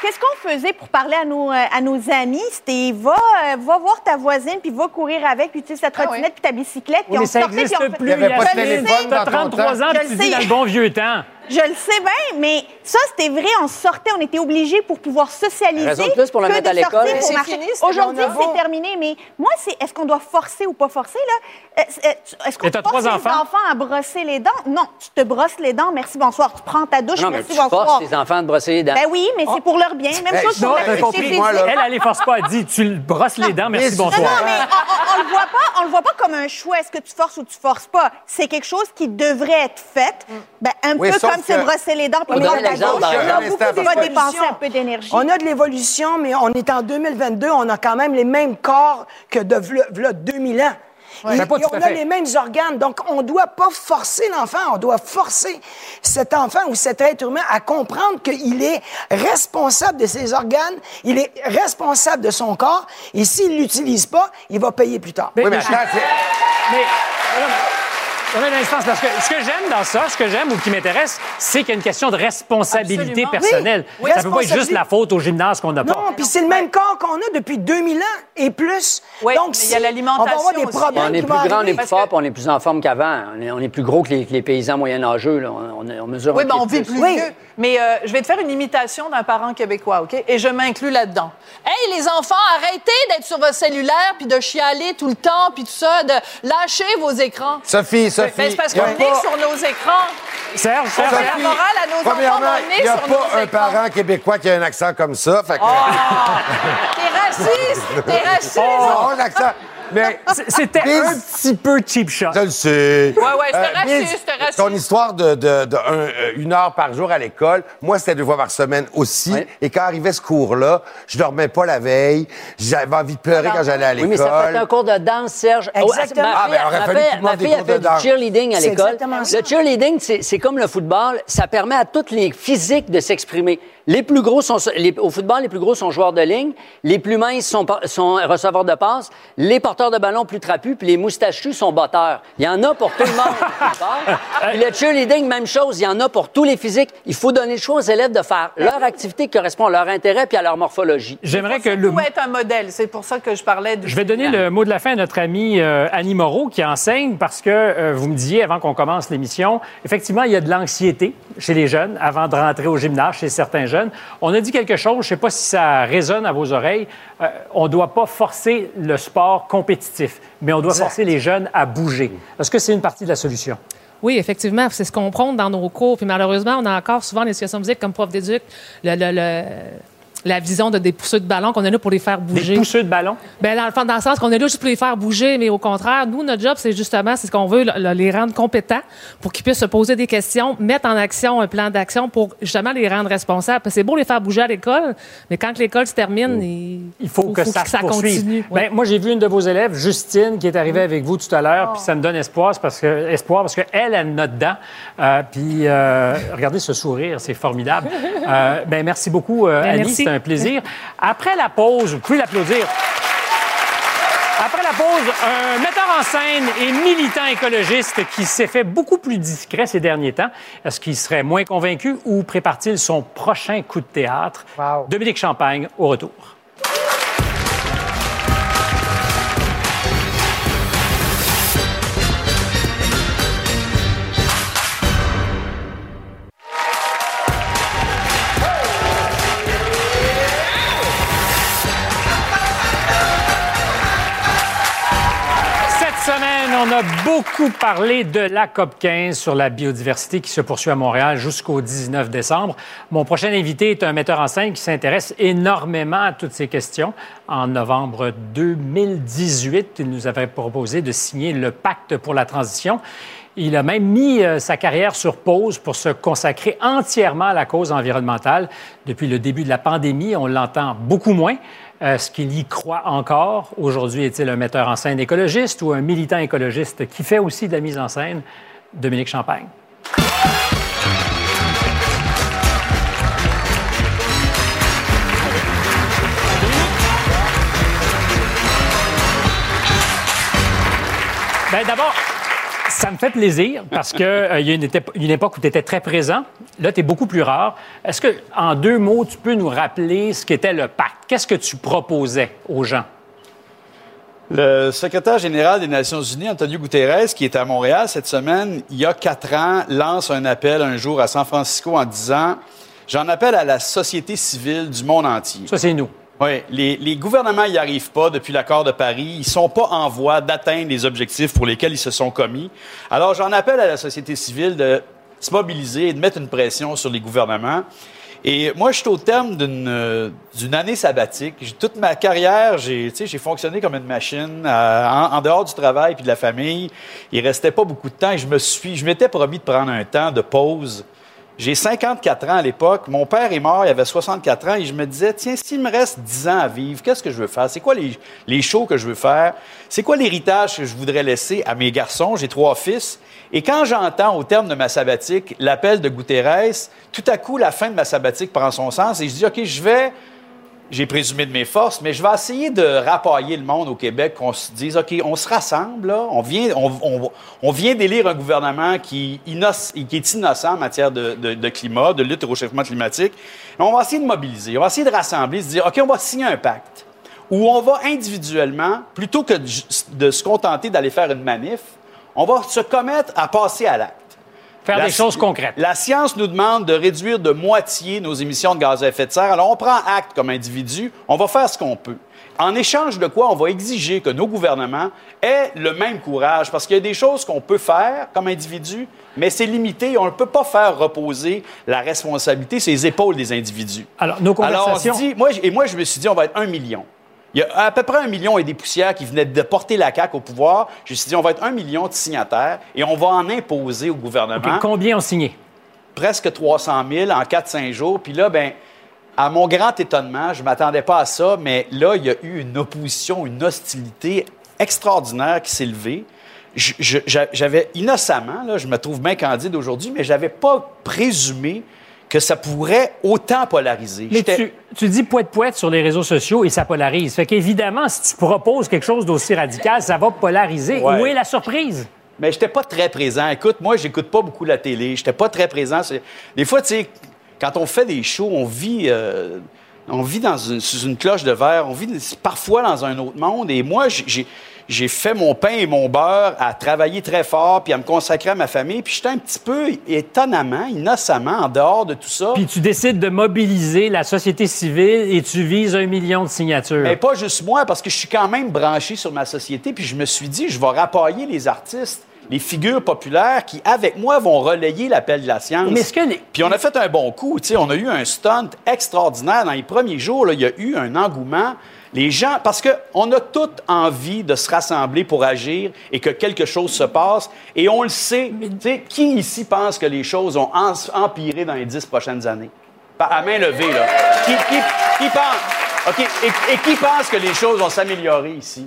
qu'est-ce qu'on faisait pour parler à nos, euh, à nos amis? C'était va, euh, va voir ta voisine, puis va courir avec, puis tu sais, sa Ah trottinette, puis ta bicyclette, puis on mais ça sortait, puis on plus. Il y avait pas de Je le téléphone sais. T'as dans ton 33 temps. ans, puis tu dis sais. dans le bon vieux temps. Je le sais bien, mais ça, c'était vrai. On sortait, on était obligés pour pouvoir socialiser. Raison de plus pour le mettre à l'école. Mais Aujourd'hui, c'est terminé. Mais moi, c'est est-ce qu'on doit forcer ou pas forcer, là? Est-ce- qu'on force trois les enfants? enfants à brosser les dents? Non, tu te brosses les dents. Merci, bonsoir. Tu prends ta douche. Non, mais merci, tu bonsoir. forces tes enfants de brosser les dents. Ben oui, mais c'est pour leur bien. Même chose non, pour l'activité compris, moi, là. Elle, elle les force pas. Elle dit, tu brosses les dents, merci, Mais- Non, bonsoir. non, mais on, on, on le voit pas, on le voit pas comme un choix. Est-ce que tu forces ou tu forces pas? C'est quelque chose qui devrait être fait. Ben, un Oui, peu comme les dents. prendre dépenser un peu d'énergie. On a de l'évolution, mais on est en 2022, on a quand même les mêmes corps que de v'là, v'là 2000 ans. Et- on a les mêmes organes. Donc, on ne doit pas forcer l'enfant, on doit forcer cet enfant ou cet être humain à comprendre qu'il est responsable de ses organes, il est responsable de son corps, et s'il ne l'utilise pas, il va payer plus tard. Oui, mais attends, c'est- Mais, un instant, c'est parce que ce que j'aime dans ça, ce que j'aime ou qui m'intéresse, c'est qu'il y a une question de responsabilité Absolument. personnelle. Oui, ça peut pas être juste la faute au gymnase qu'on n'a pas. Non, puis c'est le même corps qu'on a depuis 2000 ans et plus. Oui, Donc, mais il y a l'alimentation On va avoir des aussi. problèmes On est plus grand, on est plus fort, puis on est plus en forme qu'avant. On est, on est plus gros que les, que les paysans moyenâgeux. Là. On, mesure Oui, ben on vit plus Oui. Mais euh, je vais te faire une imitation d'un parent québécois, OK? Et je m'inclus là-dedans. Hey, les enfants, arrêtez d'être sur votre cellulaire puis de chialer tout le temps puis tout ça, de lâcher vos écrans. Sophie, Ben, Sophie. c'est parce qu'on est pas- sur nos écrans. Serge, Serge, fait la morale à nos enfants, on est il n'y a sur nos pas un écrans. parent québécois qui a un accent comme ça. Fait que... Ah! T'es raciste! T'es raciste! Oh, un accent. Mais c'était un petit peu cheap shot. je le sais. Ouais, ouais, c'était Euh. Ton histoire de, de, de un- euh, une heure par jour à l'école, moi, c'était deux fois par semaine aussi. Oui. Et quand arrivait ce cours-là, je dormais pas la veille. J'avais envie de pleurer quand j'allais à Oui, l'école. mais ça peut être un cours de danse, Serge. Exactement. ma Ah, ben, aurait ma fallu ma des fille a fait du cheerleading à l'école. exactement. Le cheerleading, c'est c'est comme le football. Ça permet à toutes les physiques de s'exprimer. Les plus gros sont, les- au football, les plus gros sont joueurs de ligne. Les plus minces sont, receveurs de passes. Les porteurs de ballon plus trapus, puis les moustachus sont botteurs. Il y en a pour tout le monde. Puis le cheerleading, même chose. Il y en a pour tous les physiques. Il faut donner le choix aux élèves de faire leur activité qui correspond à leur intérêt puis à leur morphologie. J'aimerais que le, être un modèle. C'est pour ça que je parlais du Je vais donner le mot de la fin à notre amie euh, Annie Moreau qui enseigne parce que euh, vous me disiez avant qu'on commence l'émission, effectivement, il y a de l'anxiété chez les jeunes avant de rentrer au gymnase, chez certains jeunes. On a dit quelque chose, je ne sais pas si ça résonne à vos oreilles. euh, on ne doit pas forcer le sport compétitif, mais on doit forcer les jeunes à bouger. Est-ce que c'est une partie de la solution? Oui, effectivement, c'est ce qu'on prône dans nos cours. Puis malheureusement, on a encore souvent l'éducation physique comme prof d'éduc, le- le- le- la vision de des pousseux de ballon qu'on est là pour les faire bouger. Des pousseux de ballon? Ben dans le fond, dans le sens qu'on est là juste pour les faire bouger, mais au contraire, nous, notre job, c'est justement, c'est ce qu'on veut, le- le- les rendre compétents pour qu'ils puissent se poser des questions, mettre en action un plan d'action pour justement les rendre responsables. Parce que c'est beau les faire bouger à l'école, mais quand l'école se termine, il, Il faut, que ça, continue. Ouais. Ben, moi, j'ai vu une de vos élèves, Justine, qui est arrivée avec vous tout à l'heure, puis ça me donne espoir, parce que espoir parce qu'elle, elle a note dedans. Euh, puis euh, regardez ce sourire, c'est formidable. Euh, ben, merci beaucoup, euh, Ben, Annie, merci. Un plaisir. Après la pause, vous pouvez l'applaudir. Après la pause, un metteur en scène et militant écologiste qui s'est fait beaucoup plus discret ces derniers temps. Est-ce qu'il serait moins convaincu ou prépare-t-il son prochain coup de théâtre? Wow. Dominique Champagne, au retour. A beaucoup parlé de la COP 15 sur la biodiversité qui se poursuit à Montréal jusqu'au 19 décembre. Mon prochain invité est un metteur en scène qui s'intéresse énormément à toutes ces questions. En novembre 2018, il nous avait proposé de signer le pacte pour la transition. Il a même mis euh, sa carrière sur pause pour se consacrer entièrement à la cause environnementale. Depuis le début de la pandémie, on l'entend beaucoup moins. Euh, Est-ce qu'il y croit encore? Aujourd'hui, est-il un metteur en scène écologiste ou un militant écologiste qui fait aussi de la mise en scène? Dominique Champagne. Bien, d'abord, ça me fait plaisir parce qu'il y a une époque où tu étais très présent. Là, tu es beaucoup plus rare. Est-ce que, en deux mots, tu peux nous rappeler ce qu'était le pacte? Qu'est-ce que tu proposais aux gens? Le secrétaire général des Nations Unies, Antonio Guterres, qui est à Montréal cette semaine, il y a quatre ans, lance un appel un jour à San Francisco en disant J'en appelle à la société civile du monde entier. Ça, c'est nous. Oui, les, gouvernements n'y arrivent pas depuis l'accord de Paris. Ils sont pas en voie d'atteindre les objectifs pour lesquels ils se sont commis. Alors, j'en appelle à la société civile de se mobiliser et de mettre une pression sur les gouvernements. Et moi, je suis au terme d'une euh, année sabbatique. Toute ma carrière, j'ai fonctionné comme une machine euh, en, dehors du travail puis de la famille. Il restait pas beaucoup de temps et je je m'étais promis de prendre un temps de pause. J'ai 54 ans à l'époque. Mon père est mort, il avait 64 ans et je me disais, tiens, s'il me reste 10 ans à vivre, qu'est-ce que je veux faire? C'est quoi les, les shows que je veux faire? C'est quoi l'héritage que je voudrais laisser à mes garçons? J'ai trois fils. Et quand j'entends au terme de ma sabbatique l'appel de Guterres, tout à coup, la fin de ma sabbatique prend son sens et je dis, OK, je vais, j'ai présumé de mes forces, mais je vais essayer de rapailler le monde au Québec, qu'on se dise, OK, on se rassemble, là, on vient, on, on- on vient d'élire un gouvernement qui, qui est innocent en matière de, de- climat, de lutte au réchauffement climatique. On va essayer de mobiliser, on va essayer de rassembler, se dire, OK, on va signer un pacte où on va individuellement, plutôt que de se contenter d'aller faire une manif, on va se commettre à passer à l'acte. Faire La des choses concrètes. La science nous demande de réduire de moitié nos émissions de gaz à effet de serre. Alors, on prend acte comme individu, on va faire ce qu'on peut. En échange de quoi, on va exiger que nos gouvernements aient le même courage, parce qu'il y a des choses qu'on peut faire comme individu, mais c'est limité. On ne peut pas faire reposer la responsabilité sur les épaules des individus. Alors, nos Alors, on conversations... se dit, moi, et moi, je me suis dit, on va être un million. Il y a à peu près un million et des poussières qui venaient de porter la CAQ au pouvoir. Je me suis dit, on va être un million de signataires et on va en imposer au gouvernement combien ont signé? presque 300 000 en 4-5 jours. Puis là, ben, à mon grand étonnement, je ne m'attendais pas à ça, mais là, il y a eu une opposition, une hostilité extraordinaire qui s'est levée. J'avais innocemment, là, je me trouve bien candide aujourd'hui, mais je n'avais pas présumé que ça pourrait autant polariser. Mais tu, tu dis poète-poète sur les réseaux sociaux et ça polarise. Fait qu'évidemment, si tu proposes quelque chose d'aussi radical, ça va polariser. Ouais. Où est la surprise? Mais j'étais pas très présent. Écoute, moi, j'écoute pas beaucoup la télé. J'étais pas très présent. Des fois, tu sais, quand on fait des shows, on vit, euh, on vit dans une, sous une cloche de verre. On vit parfois dans un autre monde. Et moi, j'ai- j'ai, fait mon pain et mon beurre à travailler très fort puis à me consacrer à ma famille. Puis j'étais un petit peu étonnamment, innocemment, en dehors de tout ça. Puis tu décides de mobiliser la société civile et tu vises un million de signatures. Mais pas juste moi, parce que je suis quand même branché sur ma société, puis je me suis dit, je vais rappailler les artistes, les figures populaires qui, avec moi, vont relayer l'appel de la science. Mais est-ce que les- Puis on a fait un bon coup, tu sais, on a eu un stunt extraordinaire. Dans les premiers jours, là, il y a eu un engouement. Les gens, parce qu'on a toute envie de se rassembler pour agir et que quelque chose se passe. Et on le sait. Tu sais, qui ici pense que les choses ont empiré dans les dix prochaines années? Par- À main levée, là. Qui, qui- qui pense? OK. Et, et qui pense que les choses vont s'améliorer ici?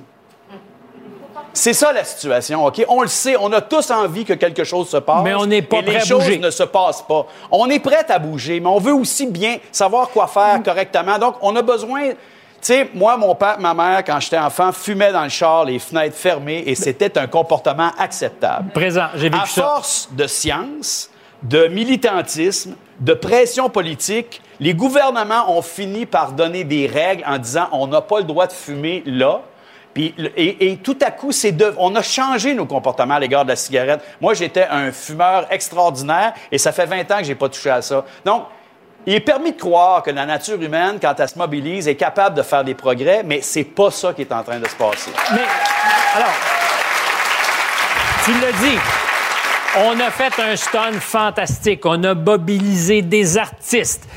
C'est ça la situation, OK? On le sait, on a tous envie que quelque chose se passe. Mais on n'est pas et les prêt à choses bouger. ne se passent pas. On est prêt à bouger, mais on veut aussi bien savoir quoi faire correctement. Donc, on a besoin... Tu sais, moi, mon père, ma mère, quand j'étais enfant, fumaient dans le char, les fenêtres fermées, et c'était un comportement acceptable. Présent, j'ai vécu À ça. force de science, de militantisme, de pression politique, les gouvernements ont fini par donner des règles en disant on n'a pas le droit de fumer là. Le- et, tout à coup, on a changé nos comportements à l'égard de la cigarette. Moi, j'étais un fumeur extraordinaire et ça fait 20 ans que j'ai pas touché à ça. Donc, il est permis de croire que la nature humaine, quand elle se mobilise, est capable de faire des progrès, mais c'est pas ça qui est en train de se passer. Mais, alors, tu l'as dit, on a fait un stun fantastique. On a mobilisé des artistes.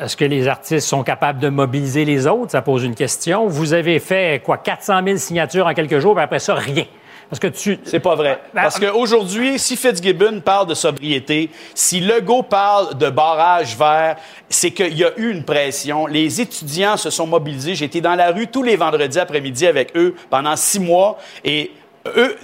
Est-ce que les artistes sont capables de mobiliser les autres? Ça pose une question. Vous avez fait, quoi, 400 000 signatures en quelques jours, puis après ça, rien. Parce que tu... C'est pas vrai. Ben, Parce qu'aujourd'hui, si Fitzgibbon parle de sobriété, si Legault parle de barrage vert, c'est qu'il y a eu une pression. Les étudiants se sont mobilisés. J'étais dans la rue tous les vendredis après-midi avec eux pendant six mois. Et eux,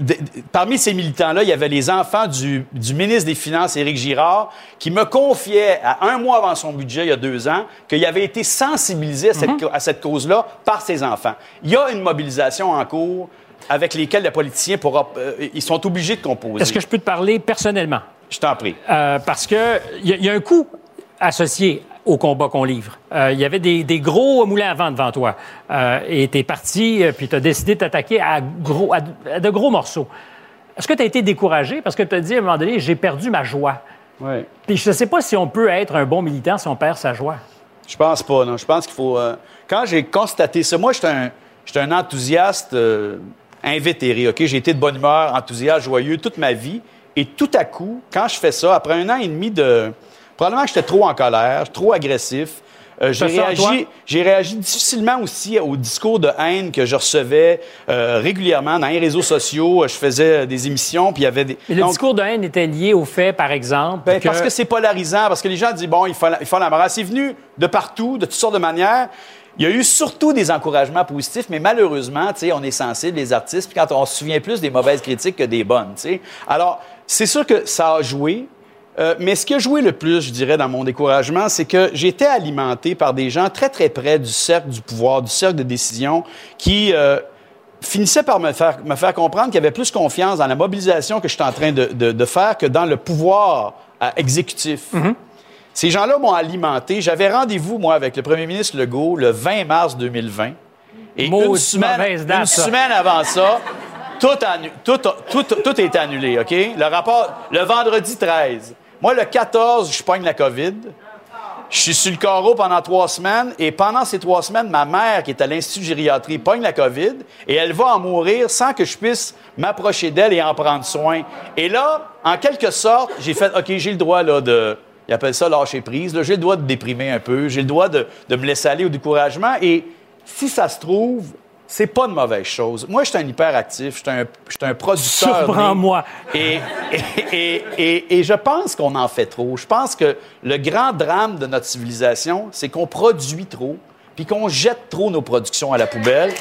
parmi ces militants-là, il y avait les enfants du, du ministre des Finances, Éric Girard, qui me confiait, à un mois avant son budget, il y a deux ans, qu'il avait été sensibilisé à cette, Mhm. à cette cause-là par ses enfants. Il y a une mobilisation en cours avec lesquels les politiciens pourra, euh, ils sont obligés de composer. Est-ce que je peux te parler personnellement? Je t'en prie. Euh, parce que il y, y a un coût associé au combat qu'on livre. Euh, Il y avait des, des gros moulins à vent devant toi. Euh, et tu es parti, euh, puis tu as décidé de t'attaquer à, gros, à, de- gros morceaux. Est-ce que tu as été découragé? Parce que tu as dit à un moment donné, j'ai perdu ma joie? Oui. Puis je ne sais pas si on peut être un bon militant si on perd sa joie. Je pense pas, non. Je pense qu'il faut. euh, Quand j'ai constaté ça, moi, j'étais un, j'étais un enthousiaste invétéré, OK? J'ai été de bonne humeur, enthousiaste, joyeux toute ma vie. Et tout à coup, quand je fais ça, après un an et demi de. Probablement que j'étais trop en colère, trop agressif. euh, j'ai, réagi, j'ai réagi difficilement aussi au discours de haine que je recevais euh, régulièrement dans les réseaux sociaux. Je faisais des émissions, puis il y avait des. Mais le Donc, discours de haine était lié au fait, par exemple, ben, Parce que c'est polarisant, parce que les gens disent, bon, il faut, la- il faut. C'est venu de partout, de toutes sortes de manières. Il y a eu surtout des encouragements positifs, mais malheureusement, tu sais, on est sensible, les artistes, puis quand on se souvient plus des mauvaises critiques que des bonnes, tu sais. Alors, c'est sûr que ça a joué, euh, mais ce qui a joué le plus, je dirais, dans mon découragement, c'est que j'étais alimenté par des gens très, très près du cercle du pouvoir, du cercle de décision, qui euh, finissaient par me faire, me faire comprendre qu'il y avait plus confiance dans la mobilisation que je suis en train de, de- de faire que dans le pouvoir euh, exécutif. Ces gens-là m'ont alimenté. J'avais rendez-vous, moi, avec le premier ministre Legault le 20 mars 2020. Et une semaine, date, une semaine avant ça, tout, annu- tout, tout, tout est annulé, OK? Le rapport, le vendredi 13. Moi, le 14, je pogne la COVID. Je suis sur le carreau pendant trois semaines et pendant ces trois semaines, ma mère, qui est à l'Institut de gériatrie, pogne la COVID et elle va en mourir sans que je puisse m'approcher d'elle et en prendre soin. Et là, en quelque sorte, j'ai fait, OK, j'ai le droit là, de, ils appellent ça lâcher prise, j'ai le droit de déprimer un peu, j'ai le droit de, de me laisser aller au découragement et si ça se trouve, c'est pas une mauvaise chose. Moi, je suis un hyperactif, je suis un, je suis un producteur. Surprends-moi. Et, et, et- et je pense qu'on en fait trop. Je pense que le grand drame de notre civilisation, c'est qu'on produit trop, puis qu'on jette trop nos productions à la poubelle.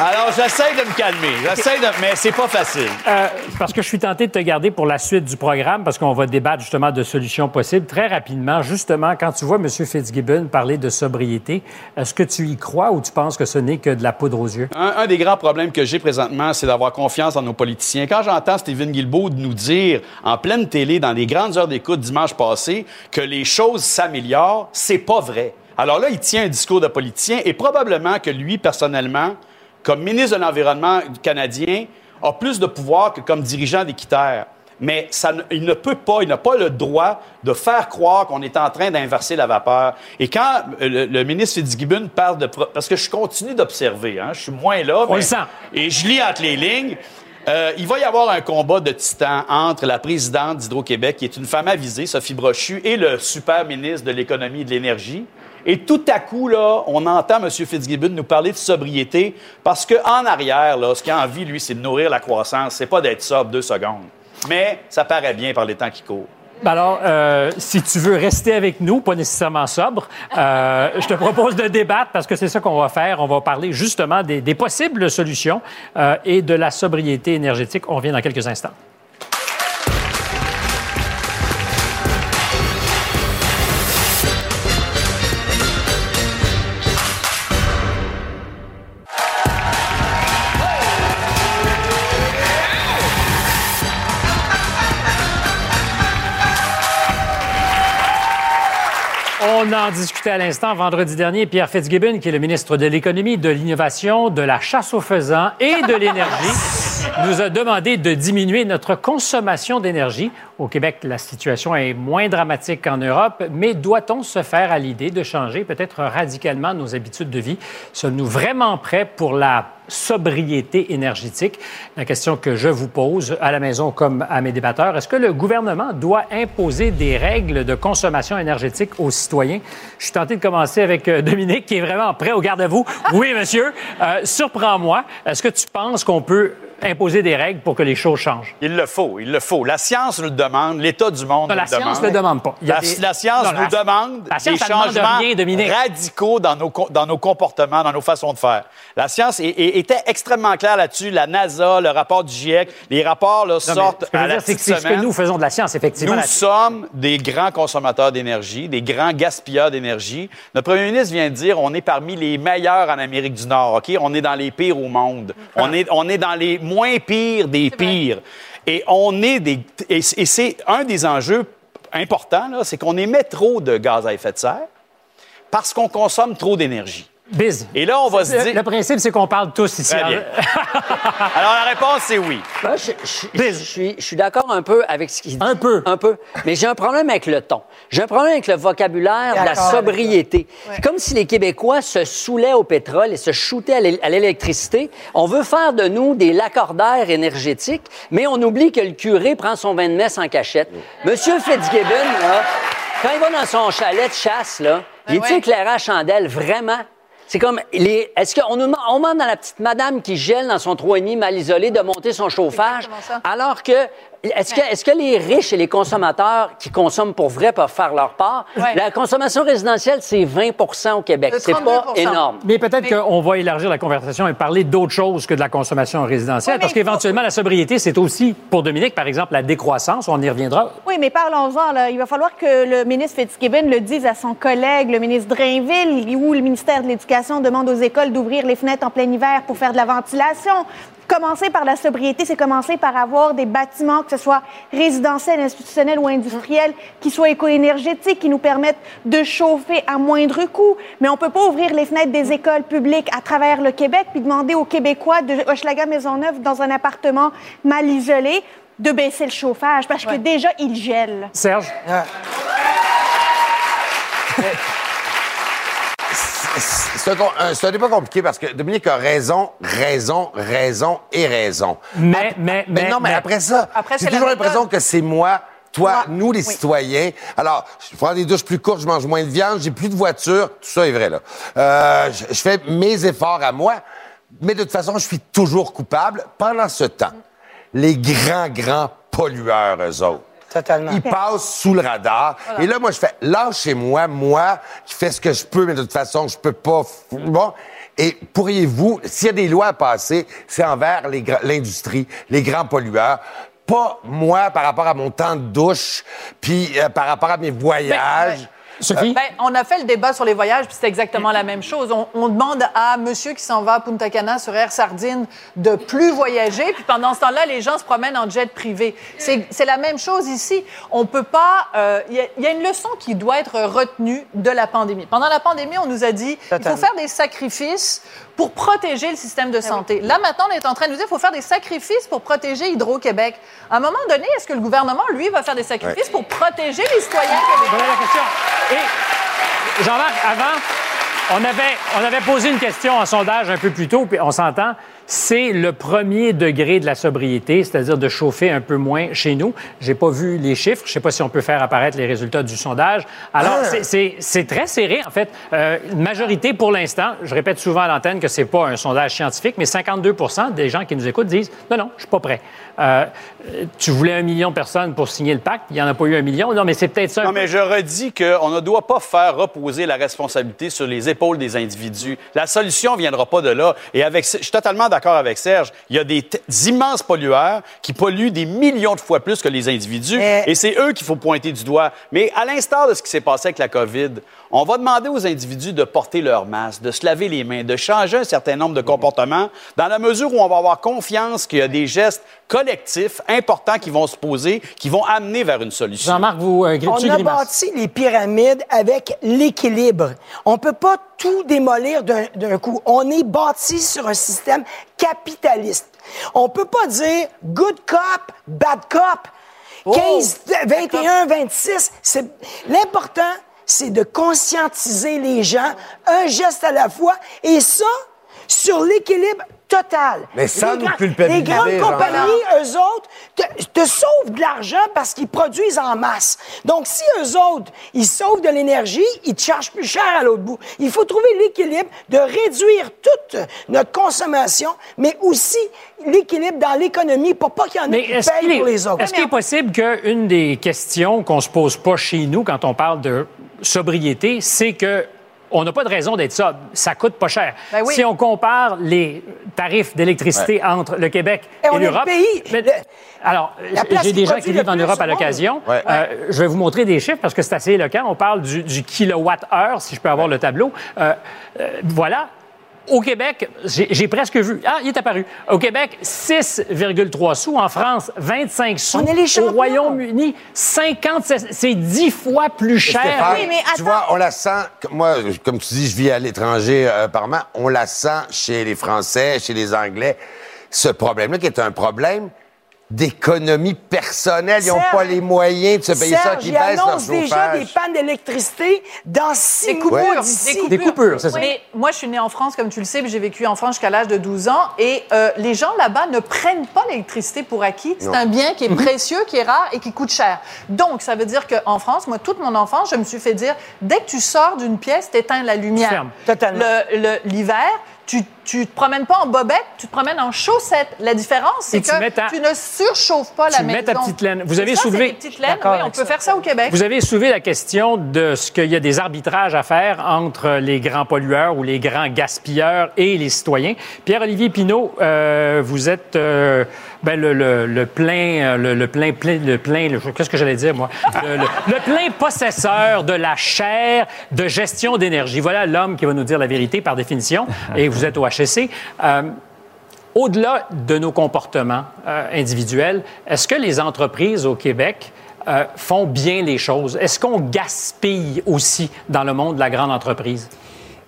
Alors, j'essaie de me calmer. J'essaie de... Mais c'est pas facile. Euh, parce que je suis tenté de te garder pour la suite du programme, parce qu'on va débattre justement de solutions possibles. Très rapidement, justement, quand tu vois M. Fitzgibbon parler de sobriété, est-ce que tu y crois ou tu penses que ce n'est que de la poudre aux yeux? Un, un des grands problèmes que j'ai présentement, c'est d'avoir confiance en nos politiciens. Quand j'entends Stephen Guilbeault nous dire en pleine télé, dans les grandes heures d'écoute dimanche passé, que les choses s'améliorent, c'est pas vrai. Alors là, il tient un discours de politicien et probablement que lui, personnellement, comme ministre de l'Environnement canadien, a plus de pouvoir que comme dirigeant d'Équiterre. Mais ça, il ne peut pas, il n'a pas le droit de faire croire qu'on est en train d'inverser la vapeur. Et quand euh, le, le ministre Fitzgibbon parle de... Parce que je continue d'observer, hein, je suis moins là. On le sent. Et je lis entre les lignes. Euh, il va y avoir un combat de titans entre la présidente d'Hydro-Québec, qui est une femme avisée, Sophie Brochu, et le super ministre de l'Économie et de l'Énergie. Et tout à coup, on entend M. Fitzgibbon nous parler de sobriété parce qu'en arrière, là, ce qu'il a envie, lui, c'est de nourrir la croissance. C'est pas d'être sobre deux secondes. Mais ça paraît bien par les temps qui courent. Ben Alors, euh, si tu veux rester avec nous, pas nécessairement sobre, euh, je te propose de débattre parce que c'est ça qu'on va faire. On va parler justement des, des possibles solutions euh, et de la sobriété énergétique. On revient dans quelques instants. On en discutait à l'instant vendredi dernier. Pierre Fitzgibbon, qui est le ministre de l'Économie, de l'Innovation, de la chasse aux faisans et de l'Énergie, nous a demandé de diminuer notre consommation d'énergie. Au Québec, la situation est moins dramatique qu'en Europe, mais doit-on se faire à l'idée de changer peut-être radicalement nos habitudes de vie? Sommes-nous vraiment prêts pour la sobriété énergétique? La question que je vous pose à la maison comme à mes débatteurs, est-ce que le gouvernement doit imposer des règles de consommation énergétique aux citoyens? Je suis tenté de commencer avec euh, Dominique, qui est vraiment prêt au garde à vous. Oui, monsieur. Euh, Surprends-moi. Est-ce que tu penses qu'on peut imposer des règles pour que les choses changent? Il le faut, il le faut. La science nous le demande, l'état du monde Non, nous la le demande. science ne le demande pas. La, des- la science Non, nous la- demande la science, des demande changements rien, radicaux dans nos, dans nos comportements, dans nos façons de faire. La science est- est- était extrêmement claire là-dessus. La NASA, le rapport du GIEC, les rapports là, Non, sortent ce que à la dire, petite c'est ce que semaine. nous faisons de la science, effectivement. Nous La- sommes des grands consommateurs d'énergie, des grands gaspilleurs d'énergie. Notre premier ministre vient de dire on est parmi les meilleurs en Amérique du Nord, OK? On est dans les pires au monde. On est, on est dans les moins pires des pires. Et on est des. Et, et c'est un des enjeux importants, c'est qu'on émet trop de gaz à effet de serre parce qu'on consomme trop d'énergie. Biz. Et là, on va se Le- dire. Le principe, c'est qu'on parle tous ici. Très bien. Alors, la réponse, c'est oui. Moi, je, je- je suis, je suis d'accord un peu avec ce qu'il dit. Un peu. Un peu. Mais j'ai un problème avec le ton. J'ai un problème avec le vocabulaire de la sobriété. Comme si les Québécois se saoulaient au pétrole et se shootaient à l'é- à l'électricité. On veut faire de nous des lacordaires énergétiques, mais on oublie que le curé prend son vin de messe en cachette. Monsieur Fitzgibbon, là, quand il va dans son chalet de chasse, là, il est-tu ouais. éclairé à chandelle, vraiment? C'est comme, les, est-ce qu'on nous demande, on demande à la petite madame qui gèle dans son 3,5 mal isolé de monter son chauffage, alors que, est-ce que, les riches et les consommateurs qui consomment pour vrai peuvent faire leur part? Ouais. La consommation résidentielle, c'est 20% au Québec. C'est pas 32 énorme. Mais peut-être qu'on va élargir la conversation et parler d'autre chose que de la consommation résidentielle, Oui, parce faut- qu'éventuellement, la sobriété, c'est aussi, pour Dominique, par exemple, la décroissance. On y reviendra. Oui, mais parlons-en. Il va falloir que le ministre Fitzgibbon le dise à son collègue, le ministre Drainville, où le ministère de l'Éducation demande aux écoles d'ouvrir les fenêtres en plein hiver pour faire de la ventilation. Commencer par la sobriété, c'est commencer par avoir des bâtiments, que ce soit résidentiels, institutionnels ou industriels, qui soient éco-énergétiques, qui nous permettent de chauffer à moindre coût. Mais on peut pas ouvrir les fenêtres des écoles publiques à travers le Québec puis demander aux Québécois de Hochelaga Maisonneuve dans un appartement mal isolé de baisser le chauffage parce que déjà il gèle. Serge? Un- c'est un débat compliqué parce que Dominique a raison, raison, raison et raison. Mais, mais, Mais, mais. non, mais, mais- après ça, Après, j'ai toujours l'impression que c'est moi, toi, nous, les citoyens. Alors, je prends des douches plus courtes, je mange moins de viande, j'ai plus de voiture. Tout ça est vrai, là. Euh, je, je fais mes efforts à moi, mais de toute façon, je suis toujours coupable. Pendant ce temps, les grands, grands pollueurs, eux autres, Totalement. ils passent sous le radar. Et là, moi, je fais, lâchez-moi, moi, qui fais ce que je peux, mais de toute façon, je peux pas. Bon. Et pourriez-vous, s'il y a des lois à passer, c'est envers l'industrie, les grands pollueurs, pas moi par rapport à mon temps de douche, puis euh, par rapport à mes voyages. Sophie? Ben, on a fait le débat sur les voyages, puis c'est exactement la même chose. On, on demande à monsieur qui s'en va à Punta Cana sur Air Sardine de plus voyager, puis pendant ce temps-là, les gens se promènent en jet privé. C'est la même chose ici. On peut pas. euh, Il y, y a une leçon qui doit être retenue de la pandémie. Pendant la pandémie, on nous a dit il faut faire des sacrifices pour protéger le système de santé. Là, maintenant, on est en train de nous dire qu'il faut faire des sacrifices pour protéger Hydro-Québec. À un moment donné, est-ce que le gouvernement, lui, va faire des sacrifices pour protéger les citoyens québécois? Voilà la question. Et Jean-Marc, avant, on avait, on avait posé une question en sondage un peu plus tôt, puis on s'entend. C'est le premier degré de la sobriété, c'est-à-dire de chauffer un peu moins chez nous. J'ai pas vu les chiffres. Je sais pas si on peut faire apparaître les résultats du sondage. Alors, Ah. c'est- très serré, en fait. Euh, une majorité, pour l'instant, je répète souvent à l'antenne que c'est pas un sondage scientifique, mais 52% des gens qui nous écoutent disent non, non, je suis pas prêt. Euh, tu voulais un million de personnes pour signer le pacte, il n'y en a pas eu un million. Non, mais c'est peut-être ça. Non, peu. mais je redis qu'on ne doit pas faire reposer la responsabilité sur les épaules des individus. La solution ne viendra pas de là. Et avec, je suis totalement d'accord avec Serge. Il y a des, t- immenses pollueurs qui polluent des millions de fois plus que les individus. Mais- Et c'est eux qu'il faut pointer du doigt. Mais à l'instar de ce qui s'est passé avec la COVID, on va demander aux individus de porter leur masque, de se laver les mains, de changer un certain nombre de comportements, dans la mesure où on va avoir confiance qu'il y a des gestes collectifs importants qui vont se poser, qui vont amener vers une solution. Jean-Marc, vous, euh, On a bâti les pyramides avec l'équilibre. On peut pas tout démolir d'un coup. On est bâti sur un système capitaliste. On peut pas dire good cop, bad cop. 15, 21, 26. C'est l'important, c'est de conscientiser les gens, un geste à la fois, et ça sur l'équilibre total. Mais sans Les nous culpabiliser, Les grandes compagnies, eux autres, te, te sauvent de l'argent parce qu'ils produisent en masse. Donc, si eux autres, ils sauvent de l'énergie, ils te chargent plus cher à l'autre bout. Il faut trouver l'équilibre de réduire toute notre consommation, mais aussi l'équilibre dans l'économie pour pas qu'il y en ait qui est-ce qu'il payent est, pour les autres. est-ce qu'il est possible qu'une des questions qu'on se pose pas chez nous quand on parle de sobriété, c'est que on n'a pas de raison d'être sobre. Ça coûte pas cher. Ben oui. Si on compare les tarifs d'électricité entre le Québec Et et, on est le l'Europe... alors, j'ai des gens qui vivent en Europe à l'occasion. Ouais. Euh, je vais vous montrer des chiffres parce que c'est assez éloquent. On parle du, du kilowatt-heure, si je peux avoir le tableau. Euh, euh, voilà. Au Québec, j'ai presque vu. Ah, il est apparu. Au Québec, 6,3 sous. En France, 25 sous. On est les Au. Royaume-Uni, 50. c'est- C'est 10 fois plus cher. Stéphane, Oui, mais tu attends. vois, on la sent. Moi, comme tu dis, je vis à l'étranger euh, par an. On la sent chez les Français, chez les Anglais. Ce problème-là, qui est un problème d'économie personnelle. Ils n'ont pas les moyens de se payer ça, qui il baissent leur annonce déjà chauffage. des pannes d'électricité dans six Des mois coupures, d'ici. Des coupures, c'est ça. Mais moi, je suis née en France, comme tu le sais, puis j'ai vécu en France jusqu'à l'âge de 12 ans. Et euh, les gens là-bas ne prennent pas l'électricité pour acquis. C'est un bien qui est précieux, qui est rare et qui coûte cher. Donc, ça veut dire qu'en France, moi, toute mon enfance, je me suis fait dire, dès que tu sors d'une pièce, t'éteins la lumière. fermes. Totalement. Le- le- L'hiver, tu, tu te promènes pas en bobette, tu te promènes en chaussettes. La différence, c'est tu que ta- tu ne surchauffes pas la Tu maison. mets ta petite laine. Vous avez ça, soulevé- petites laines. Oui, on peut ça. faire ça au Québec. Vous avez soulevé la question de ce qu'il y a des arbitrages à faire entre les grands pollueurs ou les grands gaspilleurs et les citoyens. Pierre-Olivier Pinault, euh, vous êtes euh, ben, le, le- le plein, euh, le, le plein, plein, le plein, le- qu'est-ce que j'allais dire moi, le, le- le plein possesseur de la chaire de gestion d'énergie. Voilà l'homme qui va nous dire la vérité par définition. Et vous êtes au HSC. Euh, au-delà de nos comportements euh, individuels, est-ce que les entreprises au Québec euh, font bien les choses? Est-ce qu'on gaspille aussi dans le monde de la grande entreprise?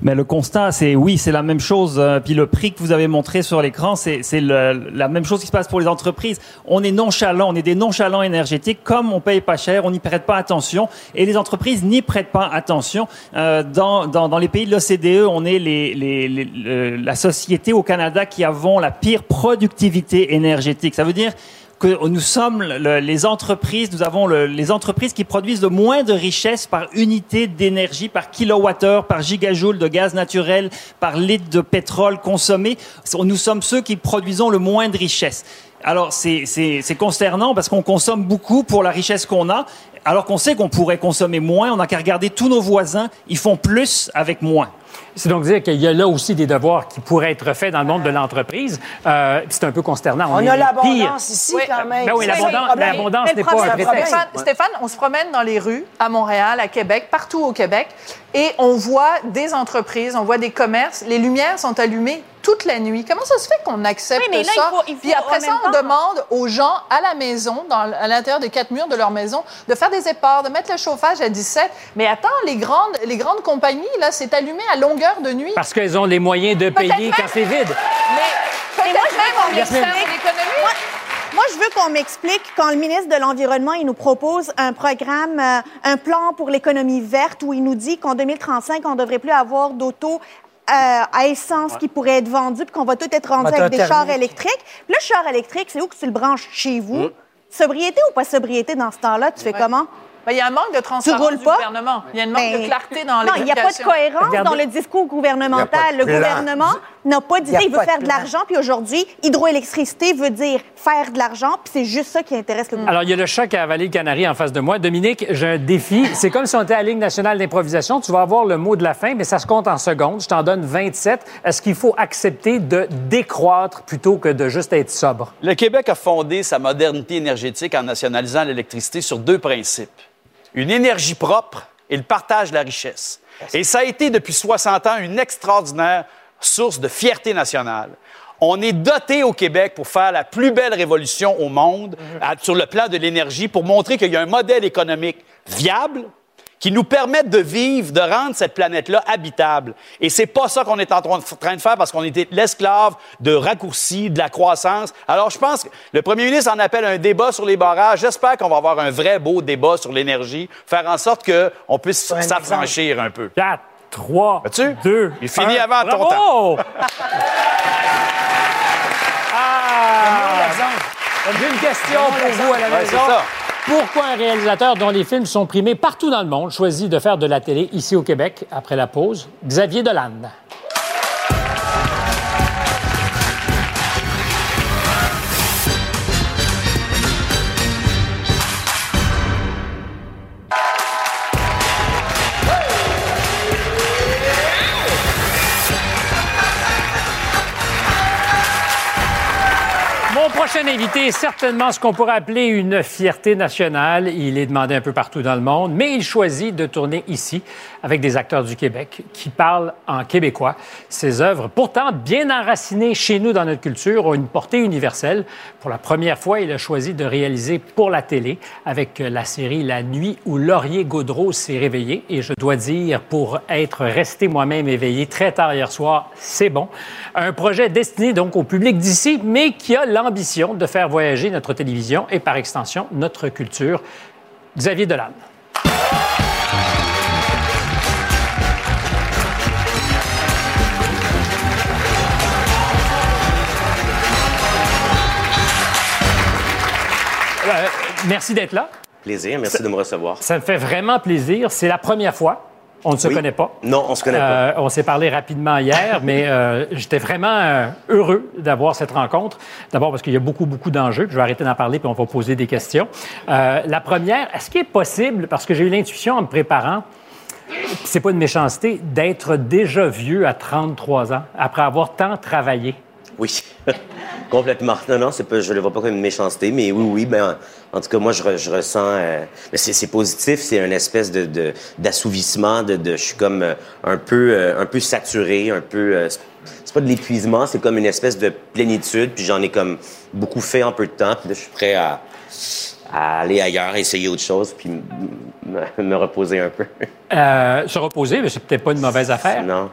Mais le constat, c'est oui, c'est la même chose. euh, Puis le prix que vous avez montré sur l'écran, c'est la même chose qui se passe pour les entreprises. On est nonchalant, on est des nonchalants énergétiques. Comme on paye pas cher, on n'y prête pas attention. Et les entreprises n'y prêtent pas attention. Euh, dans, dans, dans les pays de l'OCDE, on est les, les, les- le- la société au Canada qui avons la pire productivité énergétique. Ça veut dire que nous sommes le- les entreprises, nous avons le- les entreprises qui produisent le moins de richesse par unité d'énergie, par kilowattheure, par gigajoule de gaz naturel, par litre de pétrole consommé. Nous sommes ceux qui produisons le moins de richesse. Alors c'est consternant parce qu'on consomme beaucoup pour la richesse qu'on a, alors qu'on sait qu'on pourrait consommer moins. On n'a qu'à regarder tous nos voisins, ils font plus avec moins. C'est donc dire qu'il y a là aussi des devoirs qui pourraient être faits dans le monde de l'entreprise. Euh, c'est un peu consternant. On a l'abondance ici, Oui. quand même. Ben oui, l'abondance- n'est pas un problème, prétexte. Stéphane, Stéphane, on se promène dans les rues à Montréal, à Québec, partout au Québec, et on voit des entreprises, on voit des commerces. Les lumières sont allumées toute la nuit. Comment ça se fait qu'on accepte Oui, mais là, ça? il faut- il faut Puis après ça, on temps- demande aux gens à la maison, dans, à l'intérieur des quatre murs de leur maison, de faire des éparts, de mettre le chauffage à 17. Mais attends, les grandes, les grandes compagnies, là, c'est allumé à longueur de nuit. Parce qu'ils ont les moyens de payer même- quand c'est vide. Mais peut-être même en l'économie. Moi, je veux qu'on m'explique quand le ministre de l'Environnement, il nous propose un programme, euh, un plan pour l'économie verte où il nous dit qu'en 2035, on ne devrait plus avoir d'auto euh, à essence qui pourrait être vendu puis qu'on va tout être rendu avec des chars électriques. Puis le char électrique, c'est où que tu le branches? Chez vous? Sobriété ou pas sobriété dans ce temps-là? Tu fais comment? Ben, Il y a un manque de transparence du pas? gouvernement. Il y a un manque Ben, de clarté dans Non, il n'y a pas de cohérence Regardez- dans le discours gouvernemental. Le gouvernement n'a pas d'idée. Il veut de faire de l'argent. Puis aujourd'hui, hydroélectricité veut dire faire de l'argent. Puis c'est juste ça qui intéresse le gouvernement. Alors, il y a le chat qui a avalé le canari en face de moi. Dominique, j'ai un défi. C'est comme si on était à la Ligue nationale d'improvisation. Tu vas avoir le mot de la fin, mais ça se compte en secondes. Je t'en donne 27. Est-ce qu'il faut accepter de décroître plutôt que de juste être sobre? Le Québec a fondé sa modernité énergétique en nationalisant l'électricité sur deux principes. Une énergie propre et le partage de la richesse. Et ça a été depuis 60 ans une extraordinaire source de fierté nationale. On est doté au Québec pour faire la plus belle révolution au monde à- sur le plan de l'énergie, pour montrer qu'il y a un modèle économique viable, qui nous permettent de vivre, de rendre cette planète-là habitable. Et c'est pas ça qu'on est en train de faire parce qu'on était l'esclave de raccourcis, de la croissance. Alors, je pense que le premier ministre en appelle un débat sur les barrages. J'espère qu'on va avoir un vrai beau débat sur l'énergie, faire en sorte qu'on puisse s'affranchir un peu. 4, 3, As-tu? 2, Il finit un. avant ton Bravo! ah! J'ai une question pour vous à la Ouais, maison. Pourquoi un réalisateur dont les films sont primés partout dans le monde choisit de faire de la télé ici au Québec? Après la pause? Xavier Dolan. Prochain invité est certainement ce qu'on pourrait appeler une fierté nationale. Il est demandé un peu partout dans le monde, mais il choisit de tourner ici avec des acteurs du Québec qui parlent en québécois. Ses œuvres, pourtant bien enracinées chez nous dans notre culture, ont une portée universelle. Pour la première fois, il a choisi de réaliser pour la télé avec la série La nuit où Laurier Gaudreau s'est réveillé. Et je dois dire, pour être resté moi-même éveillé très tard hier soir, c'est bon. Un projet destiné donc au public d'ici, mais qui a l'ambition de faire voyager notre télévision et par extension notre culture. Xavier Dolan. Euh, merci d'être là. Plaisir, merci de me recevoir. Ça me fait vraiment plaisir. C'est la première fois. On ne se Oui. connaît pas. Non, on se connaît Euh, on s'est parlé rapidement hier, mais euh, j'étais vraiment euh, heureux d'avoir cette rencontre. D'abord parce qu'il y a beaucoup, beaucoup d'enjeux. Je vais arrêter d'en parler, puis on va poser des questions. La première, est-ce qu'il est possible, parce que j'ai eu l'intuition en me préparant, c'est pas une méchanceté, d'être déjà vieux à 33 ans, après avoir tant travaillé? Oui, complètement. Non, non, pas, je le vois pas comme une méchanceté, mais oui, oui, ben, en, tout cas, moi, je, re- je ressens, euh, mais c'est, c'est positif, c'est une espèce de, de- d'assouvissement, de, de, je suis comme euh, un peu, euh, un peu saturé, un peu, euh, c'est- pas de l'épuisement, c'est comme une espèce de plénitude, puis j'en ai comme beaucoup fait en peu de temps, puis là, je suis prêt à, à aller ailleurs, essayer autre chose, puis me reposer un peu. Euh, se reposer, mais c'est peut-être pas une mauvaise affaire. Non.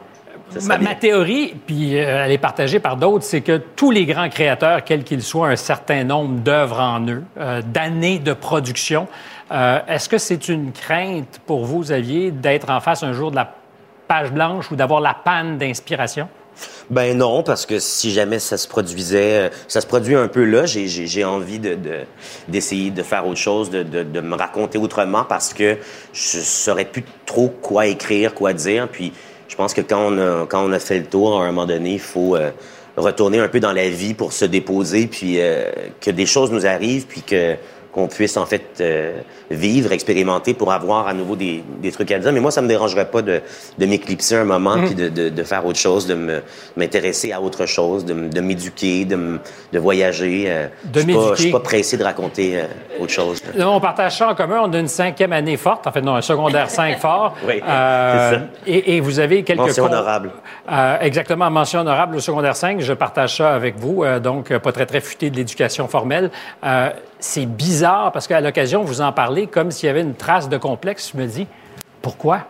Ma, théorie, puis euh, elle est partagée par d'autres, c'est que tous les grands créateurs, quels qu'ils soient, un certain nombre d'œuvres en eux, euh, d'années de production. Euh, Est-ce que c'est une crainte pour vous, Xavier, d'être en face un jour de la page blanche ou d'avoir la panne d'inspiration? Ben non, parce que si jamais ça se produisait, ça se produit un peu là, j'ai- envie de de- d'essayer de, faire autre chose, de, me raconter autrement parce que je saurais plus trop quoi écrire, quoi dire. Puis pense que quand on a, quand on a fait le tour, à un moment donné, il faut euh, retourner un peu dans la vie pour se déposer, puis euh, que des choses nous arrivent, puis que qu'on puisse en fait euh, vivre, expérimenter pour avoir à nouveau des, des trucs à dire. Mais moi, ça me dérangerait pas de, de m'éclipser un moment, Mhm. puis de, de, de faire autre chose, de m'intéresser à autre chose, de, m'éduquer, de, voyager. euh. De je suis pas- pressé de raconter euh, autre chose. là. On partage ça en commun. On a une cinquième année forte. En fait, non, un secondaire 5 fort. Oui, ça. Et, et vous avez quelques... Mention con- honorable. Exactement, mention honorable au secondaire 5. Je partage ça avec vous. Donc, pas très, très futé de l'éducation formelle. C'est bizarre parce qu'à l'occasion, vous en parlez comme s'il y avait une trace de complexe. Je me dis, pourquoi?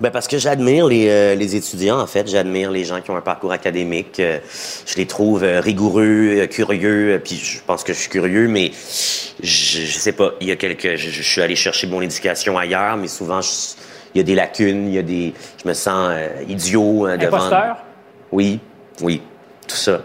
Ben parce que j'admire les, euh, les étudiants, en fait. J'admire les gens qui ont un parcours académique. Euh, je les trouve euh, rigoureux, curieux. Puis je pense que je suis curieux, mais je, je sais pas. Il y a quelques... Je, je suis allé chercher mon éducation ailleurs, mais souvent, je- il y a des lacunes, il y a des... Je me sens idiot devant... Imposteur? Oui, oui, tout ça.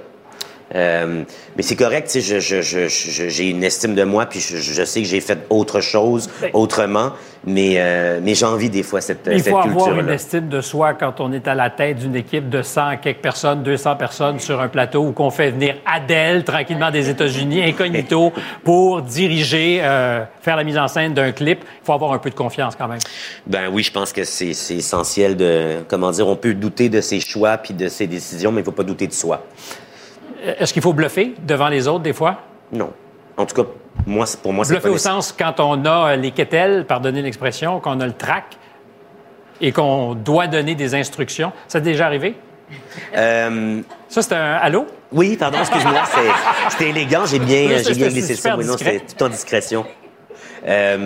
Euh, mais c'est correct, tu sais, je, je, je, je- j'ai une estime de moi, puis je, je sais que j'ai fait autre chose, autrement, mais, euh, mais j'ai envie des fois cette, Il cette faut avoir une estime de soi quand on est à la tête d'une équipe de 100 quelques personnes, 200 personnes sur un plateau ou qu'on fait venir Adèle tranquillement des États-Unis, incognito, pour diriger, euh, faire la mise en scène d'un clip. Il faut avoir un peu de confiance quand même. Ben oui, je pense que c'est c'est essentiel de, comment dire, on peut douter de ses choix puis de ses décisions, mais il faut pas douter de soi. Est-ce qu'il faut bluffer devant les autres des fois? Non. En tout cas, moi, c'est- pour moi, c'est Bluffer pas au sens quand on a euh, les quételles, pardonnez l'expression, qu'on a le trac et qu'on doit donner des instructions. Ça t'est déjà arrivé? Euh, Ça, c'est un allô? Oui, pardon, excuse-moi, c'est- c'était élégant, j'ai bien, Oui, j'ai c'est- bien c'est glissé ça. Oui, non, c'était tout en discrétion. Euh,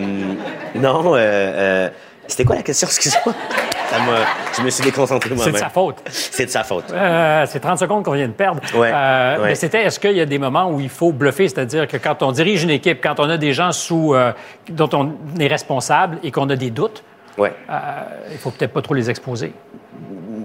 non, euh, c'était quoi la question, excuse-moi? Ça je me suis déconcentré C'est moi-même. de sa faute. C'est de sa faute. Euh, c'est 30 secondes qu'on vient de perdre. Ouais, Euh, ouais. Mais c'était, est-ce qu'il y a des moments où il faut bluffer, c'est-à-dire que quand on dirige une équipe, quand on a des gens sous, euh, dont on est responsable et qu'on a des doutes, Ouais. il faut peut-être pas trop les exposer.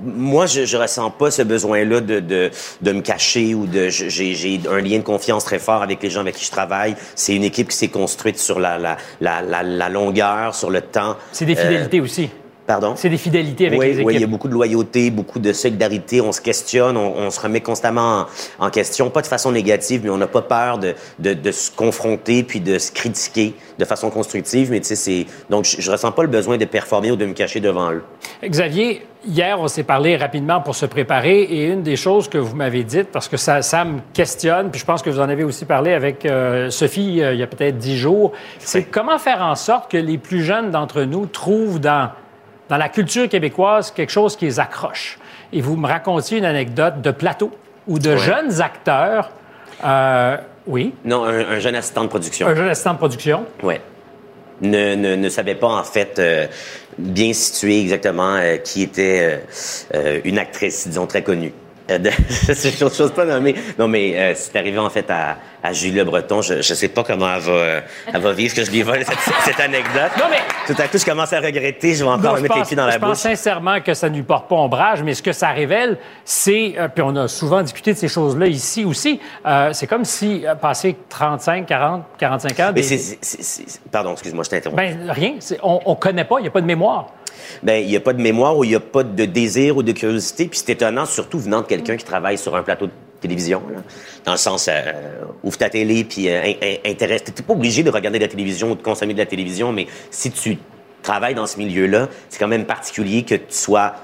Moi, je, je ressens pas ce besoin-là de, de, de me cacher ou de. J'ai j'ai un lien de confiance très fort avec les gens avec qui je travaille. C'est une équipe qui s'est construite sur la, la, la, longueur, sur le temps. C'est des Euh, fidélités aussi. Pardon? C'est des fidélités avec oui, les équipes. Oui, il y a beaucoup de loyauté, beaucoup de solidarité. On se questionne, on, on se remet constamment en, en question, pas de façon négative, mais on n'a pas peur de, de, de se confronter puis de se critiquer de façon constructive. Mais tu sais, c'est donc je, je ressens pas le besoin de performer ou de me cacher devant eux. Xavier, hier, on s'est parlé rapidement pour se préparer et une des choses que vous m'avez dites, parce que ça, ça me questionne, puis je pense que vous en avez aussi parlé avec euh, Sophie euh, il y a peut-être dix jours, c'est comment faire en sorte que les plus jeunes d'entre nous trouvent dans, dans la culture québécoise quelque chose qui les accroche. Et vous me racontiez une anecdote de plateau ou de Ouais. jeunes acteurs. euh, oui, Non, un, un jeune assistant de production. un jeune assistant de production. Ouais. Ne, ne, ne savait pas, en fait, euh, bien situer exactement euh, qui était une actrice, disons, très connue. Euh, de- chose pas nommée. Non, mais euh, c'est arrivé, en fait, à, à Julie Le Breton. Je, je sais pas comment elle va, euh, elle va vivre que je lui vole cette, cette anecdote. Non, mais- Tout à coup, je commence à regretter. Je vais encore Non, me je mettre les pense- pieds dans la je pense bouche. sincèrement que ça ne lui porte pas ombrage, mais ce que ça révèle, c'est, euh, puis on a souvent discuté de ces choses-là ici aussi, euh, c'est comme si, euh, passé 35, 40, 45 ans... Mais des- c'est, c'est- c'est- c'est- Pardon, excuse-moi, je t'interromps. Ben, rien. On ne connaît pas, il n'y a pas de mémoire. Ben, il n'y a pas de mémoire ou il n'y a pas de désir ou de curiosité. Puis c'est étonnant, surtout venant de quelqu'un qui travaille sur un plateau de télévision. Dans le sens, euh, ouvre ta télé, puis euh, in- in- intéresse. Tu pas obligé de regarder de la télévision ou de consommer de la télévision, mais si tu travailles dans ce milieu-là, c'est quand même particulier que tu sois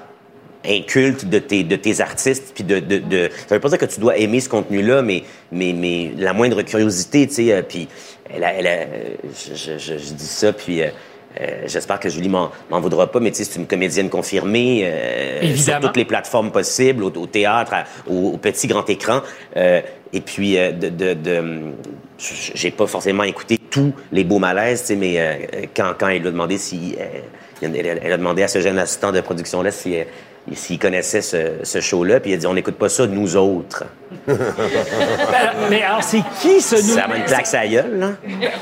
inculte de tes, de tes artistes, puis de. Ça veut pas dire que tu dois aimer ce contenu-là, mais, mais, mais la moindre curiosité, tu sais, euh, puis elle elle a- je, dis ça, puis... euh, euh, J'espère que Julie m'en m'en voudra pas, mais tu sais, c'est une comédienne confirmée euh, sur toutes les plateformes possibles, au, au théâtre, à- au, au petit grand écran. Euh, et puis, euh, de, de, de- j'ai pas forcément écouté tous les beaux malaises, tu sais, mais euh, quand, quand elle lui a demandé si, elle, elle- a demandé à ce jeune assistant de production là si euh, s'il connaissait ce, ce show-là, puis il a dit on n'écoute pas ça nous autres. Mais alors, c'est qui ce nous? Ça m'a une claque à la gueule, là.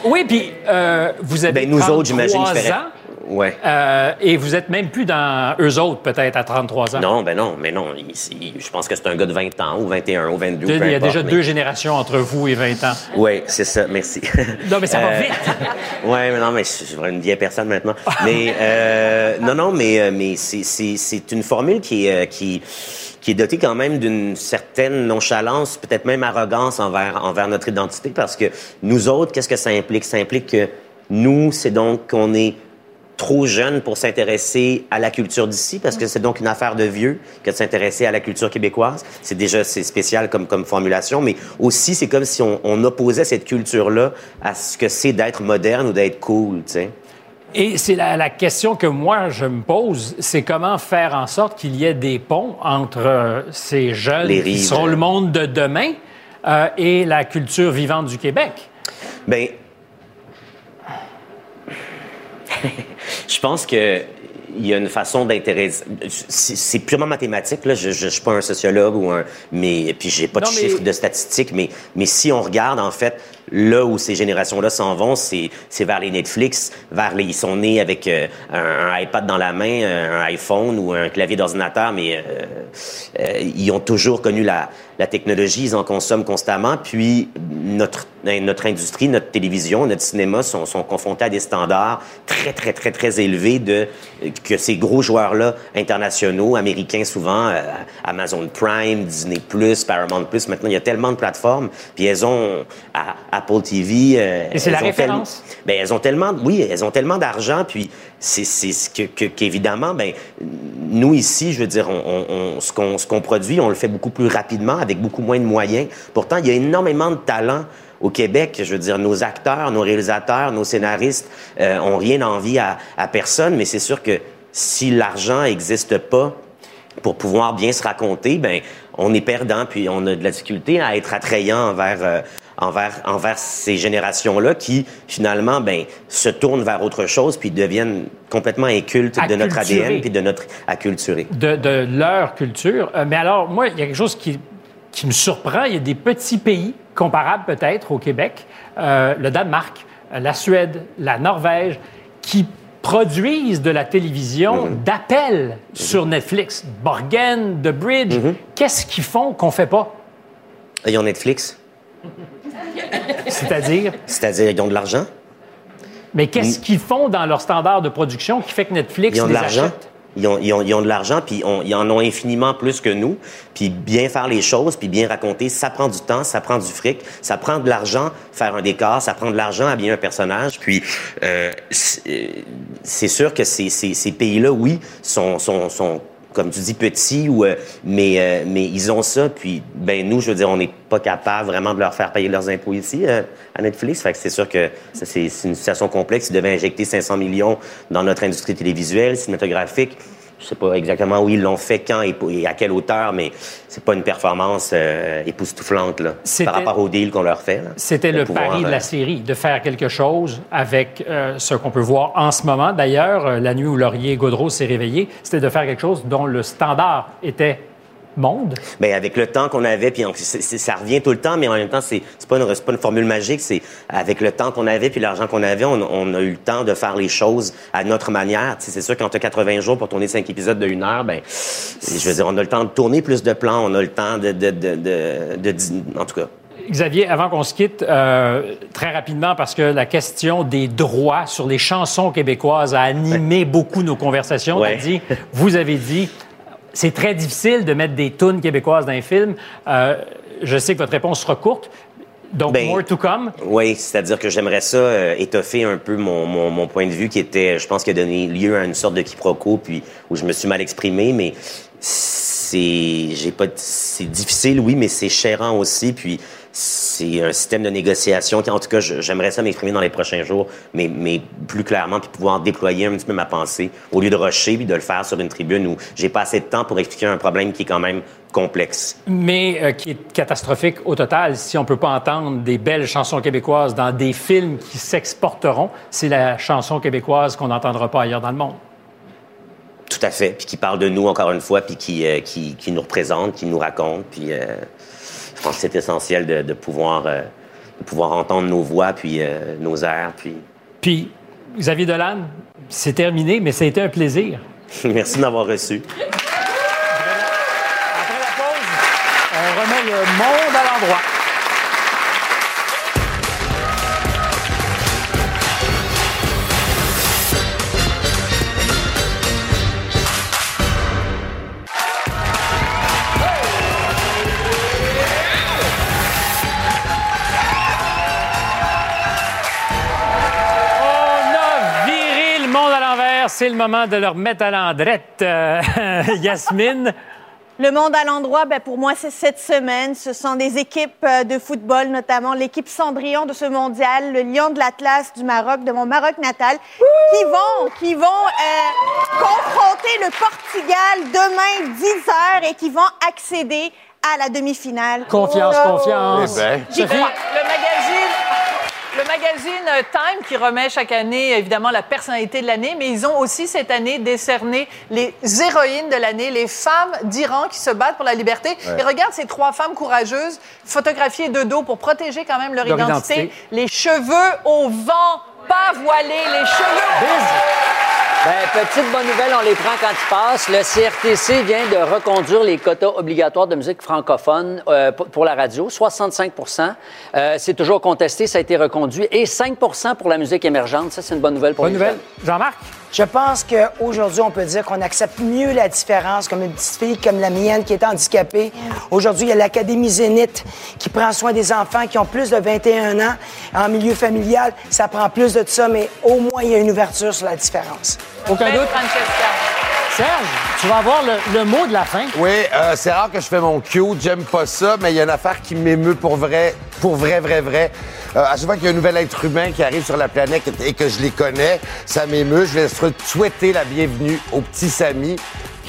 Oui, puis euh, vous avez Ben, nous autres, j'imagine, 33 je ferais- ans. Ouais. Euh, et vous êtes même plus dans eux autres, peut-être, à 33 ans. Non, ben non, mais non. il- il- je pense que c'est un gars de 20 ans, ou 21, ou 22, Il y a importe, déjà mais- deux générations entre vous et 20 ans. Oui, c'est ça, merci. Non, mais ça va Euh, vite. Oui, mais non, mais je suis une vieille personne maintenant. Mais euh, non, non, mais, euh, mais c'est- c'est c'est une formule qui est, euh, qui, qui est dotée quand même d'une certaine nonchalance, peut-être même arrogance envers, envers notre identité, parce que nous autres, qu'est-ce que ça implique? Ça implique que nous, c'est donc qu'on est trop jeune pour s'intéresser à la culture d'ici, parce que c'est donc une affaire de vieux que de s'intéresser à la culture québécoise. C'est déjà c'est spécial comme, comme formulation, mais aussi c'est comme si on, on opposait cette culture-là à ce que c'est d'être moderne ou d'être cool, tu sais. Et c'est la, la question que moi, je me pose, c'est comment faire en sorte qu'il y ait des ponts entre euh, ces jeunes qui seront le monde de demain euh, et la culture vivante du Québec. Ben, je pense que il y a une façon d'intéresser. C'est purement mathématique là. Je, je suis pas un sociologue ou un, mais puis j'ai pas de mais- chiffres de statistiques, mais mais si on regarde en fait là où ces générations-là s'en vont, c'est c'est vers les Netflix, vers les ils sont nés avec euh, un, un iPad dans la main, un iPhone ou un clavier d'ordinateur, mais euh, euh, ils ont toujours connu la la technologie, ils en consomment constamment. Puis notre notre industrie, notre télévision, notre cinéma sont, sont confrontés à des standards très très très très élevés de que ces gros joueurs-là internationaux, américains souvent, euh, Amazon Prime, Disney Paramount Maintenant, il y a tellement de plateformes. Puis elles ont à- Apple TV. euh, Et c'est la ont tel- référence? ben, elles ont tellement, oui, elles ont tellement d'argent, puis c'est ce que que- qu'évidemment, ben nous ici, je veux dire, on, on- on- ce qu'on ce qu'on produit, on le fait beaucoup plus rapidement avec beaucoup moins de moyens. Pourtant, il y a énormément de talent. Au Québec, je veux dire, nos acteurs, nos réalisateurs, nos scénaristes euh, ont rien envie à, à personne, mais c'est sûr que si l'argent n'existe pas, pour pouvoir bien se raconter, ben on est perdant, puis on a de la difficulté à être attrayant envers euh, envers envers ces générations-là qui finalement ben se tournent vers autre chose puis deviennent complètement incultes de notre. ADN puis de notre acculturé. de, de leur culture. Euh, mais alors, moi, il y a quelque chose qui, qui me surprend. Il y a des petits pays comparables peut-être au Québec, euh, le Danemark, la Suède, la Norvège, qui produisent de la télévision d'appel sur Netflix. Borgen, The Bridge. Qu'est-ce qu'ils font qu'on fait pas? Ils ont Netflix, C'est-à-dire? c'est-à-dire ils ont de l'argent, Mais qu'est-ce qu'ils font dans leur standard de production qui fait que Netflix ils ont de les achète? Ils ont, ils ont- de l'argent, puis on- ils en ont infiniment plus que nous. Puis bien faire les choses, puis bien raconter, ça prend du temps, ça prend du fric, ça prend de l'argent faire un décor, ça prend de l'argent habiller un personnage. Puis euh, c'est euh, c'est sûr que ces, pays-là, oui, sont comme tu dis, petits, ou, euh, mais, euh, mais ils ont ça. Puis ben nous, je veux dire, on n'est pas capable vraiment de leur faire payer leurs impôts ici euh, à Netflix. Fait c'est sûr que c'est une situation complexe. Ils devaient injecter 500 millions dans notre industrie télévisuelle, cinématographique. Je sais pas exactement où ils l'ont fait, quand et, à quelle hauteur, mais c'est pas une performance euh, époustouflante là, par rapport au deal qu'on leur fait. C'était le pouvoir, pari de euh, la série, de faire quelque chose avec euh, ce qu'on peut voir en ce moment. D'ailleurs, euh, la nuit où Laurier Gaudreau s'est réveillé, c'était de faire quelque chose dont le standard était monde? Ben avec le temps qu'on avait, puis on- ça revient tout le temps, mais en même temps, c'est c'est pas, une- pas une formule magique. C'est avec le temps qu'on avait puis l'argent qu'on avait, on, on a eu le temps de faire les choses à notre manière. C'est sûr, quand tu as 80 jours pour tourner cinq épisodes de une heure, ben, je veux dire, on a le temps de tourner plus de plans, on a le temps de, de, de, de, de- de- en tout cas. Xavier, avant qu'on se quitte, euh, très rapidement, parce que la question des droits sur les chansons québécoises a animé beaucoup nos conversations. Ouais. Dit, vous avez dit, c'est très difficile de mettre des tunes québécoises dans un film. Euh, je sais que votre réponse sera courte. Donc, Ben, more to come. Oui, c'est-à-dire que j'aimerais ça euh, étoffer un peu mon, mon, mon point de vue qui était, je pense, qui a donné lieu à une sorte de quiproquo, puis où je me suis mal exprimé, mais c'est, j'ai pas, c'est difficile, oui, mais c'est chérant aussi, puis c'est un système de négociation qui, en tout cas, j'aimerais ça m'exprimer dans les prochains jours, mais, mais plus clairement, puis pouvoir déployer un petit peu ma pensée au lieu de rusher puis de le faire sur une tribune où j'ai pas assez de temps pour expliquer un problème qui est quand même complexe. mais euh, qui est catastrophique au total. Si on peut pas entendre des belles chansons québécoises dans des films qui s'exporteront, c'est la chanson québécoise qu'on n'entendra pas ailleurs dans le monde. Tout à fait. Puis qui parle de nous, encore une fois, puis qui, euh, qui, qui nous représente, qui nous raconte. Puis euh, je pense que c'est essentiel de, de pouvoir, euh, de pouvoir entendre nos voix, puis euh, nos airs. Puis Puis, Xavier Dolan, c'est terminé, mais ça a été un plaisir. Merci de m'avoir reçu. Après la pause, on remet le monde à l'endroit. C'est le moment de leur mettre à l'endrette. Euh, Yasmine. Le monde à l'endroit, ben pour moi, c'est cette semaine. Ce sont des équipes euh, de football, notamment l'équipe Cendrillon de ce mondial, le Lion de l'Atlas du Maroc, de mon Maroc natal, qui vont, qui vont euh, confronter le Portugal demain 10 heures et qui vont accéder à la demi-finale. Confiance, Oh. confiance. Eh ben. Le magazine. Le magazine Time qui remet chaque année, évidemment, la personnalité de l'année, mais ils ont aussi cette année décerné les héroïnes de l'année, les femmes d'Iran qui se battent pour la liberté. Ouais. Et regarde ces trois femmes courageuses, photographiées de dos pour protéger quand même leur, Leur identité. identité. Les cheveux au vent, pas voilés, les vent. Ben, petite bonne nouvelle, on les prend quand ils passent. Le CRTC vient de reconduire les quotas obligatoires de musique francophone euh, pour la radio, 65% Euh, C'est toujours contesté, ça a été reconduit. Et 5% pour la musique émergente. Ça, c'est une bonne nouvelle pour Bonne les nouvelle. Jean-Marc? Je pense qu'aujourd'hui, on peut dire qu'on accepte mieux la différence, comme une petite fille comme la mienne qui est handicapée. Aujourd'hui, il y a l'Académie Zénith qui prend soin des enfants qui ont plus de 21 ans en milieu familial. Ça prend plus de ça, mais au moins, il y a une ouverture sur la différence. Aucun doute. Francesca. Serge, tu vas avoir le, le mot de la fin. Oui, euh, c'est rare que je fais mon cute, j'aime pas ça, mais il y a une affaire qui m'émeut pour vrai, pour vrai, vrai, vrai. Euh, à chaque fois qu'il y a un nouvel être humain qui arrive sur la planète et que je les connais, ça m'émeut. Je vais souhaiter la bienvenue au petit Samy.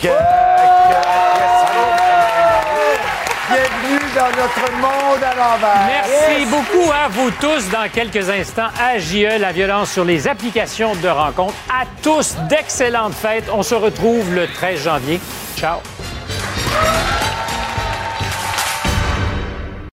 Que, que- Bienvenue dans notre monde à l'envers. Merci Yes. beaucoup à vous tous. Dans quelques instants, à JE, la violence sur les applications de rencontres. À tous, d'excellentes fêtes. On se retrouve le 13 janvier. Ciao.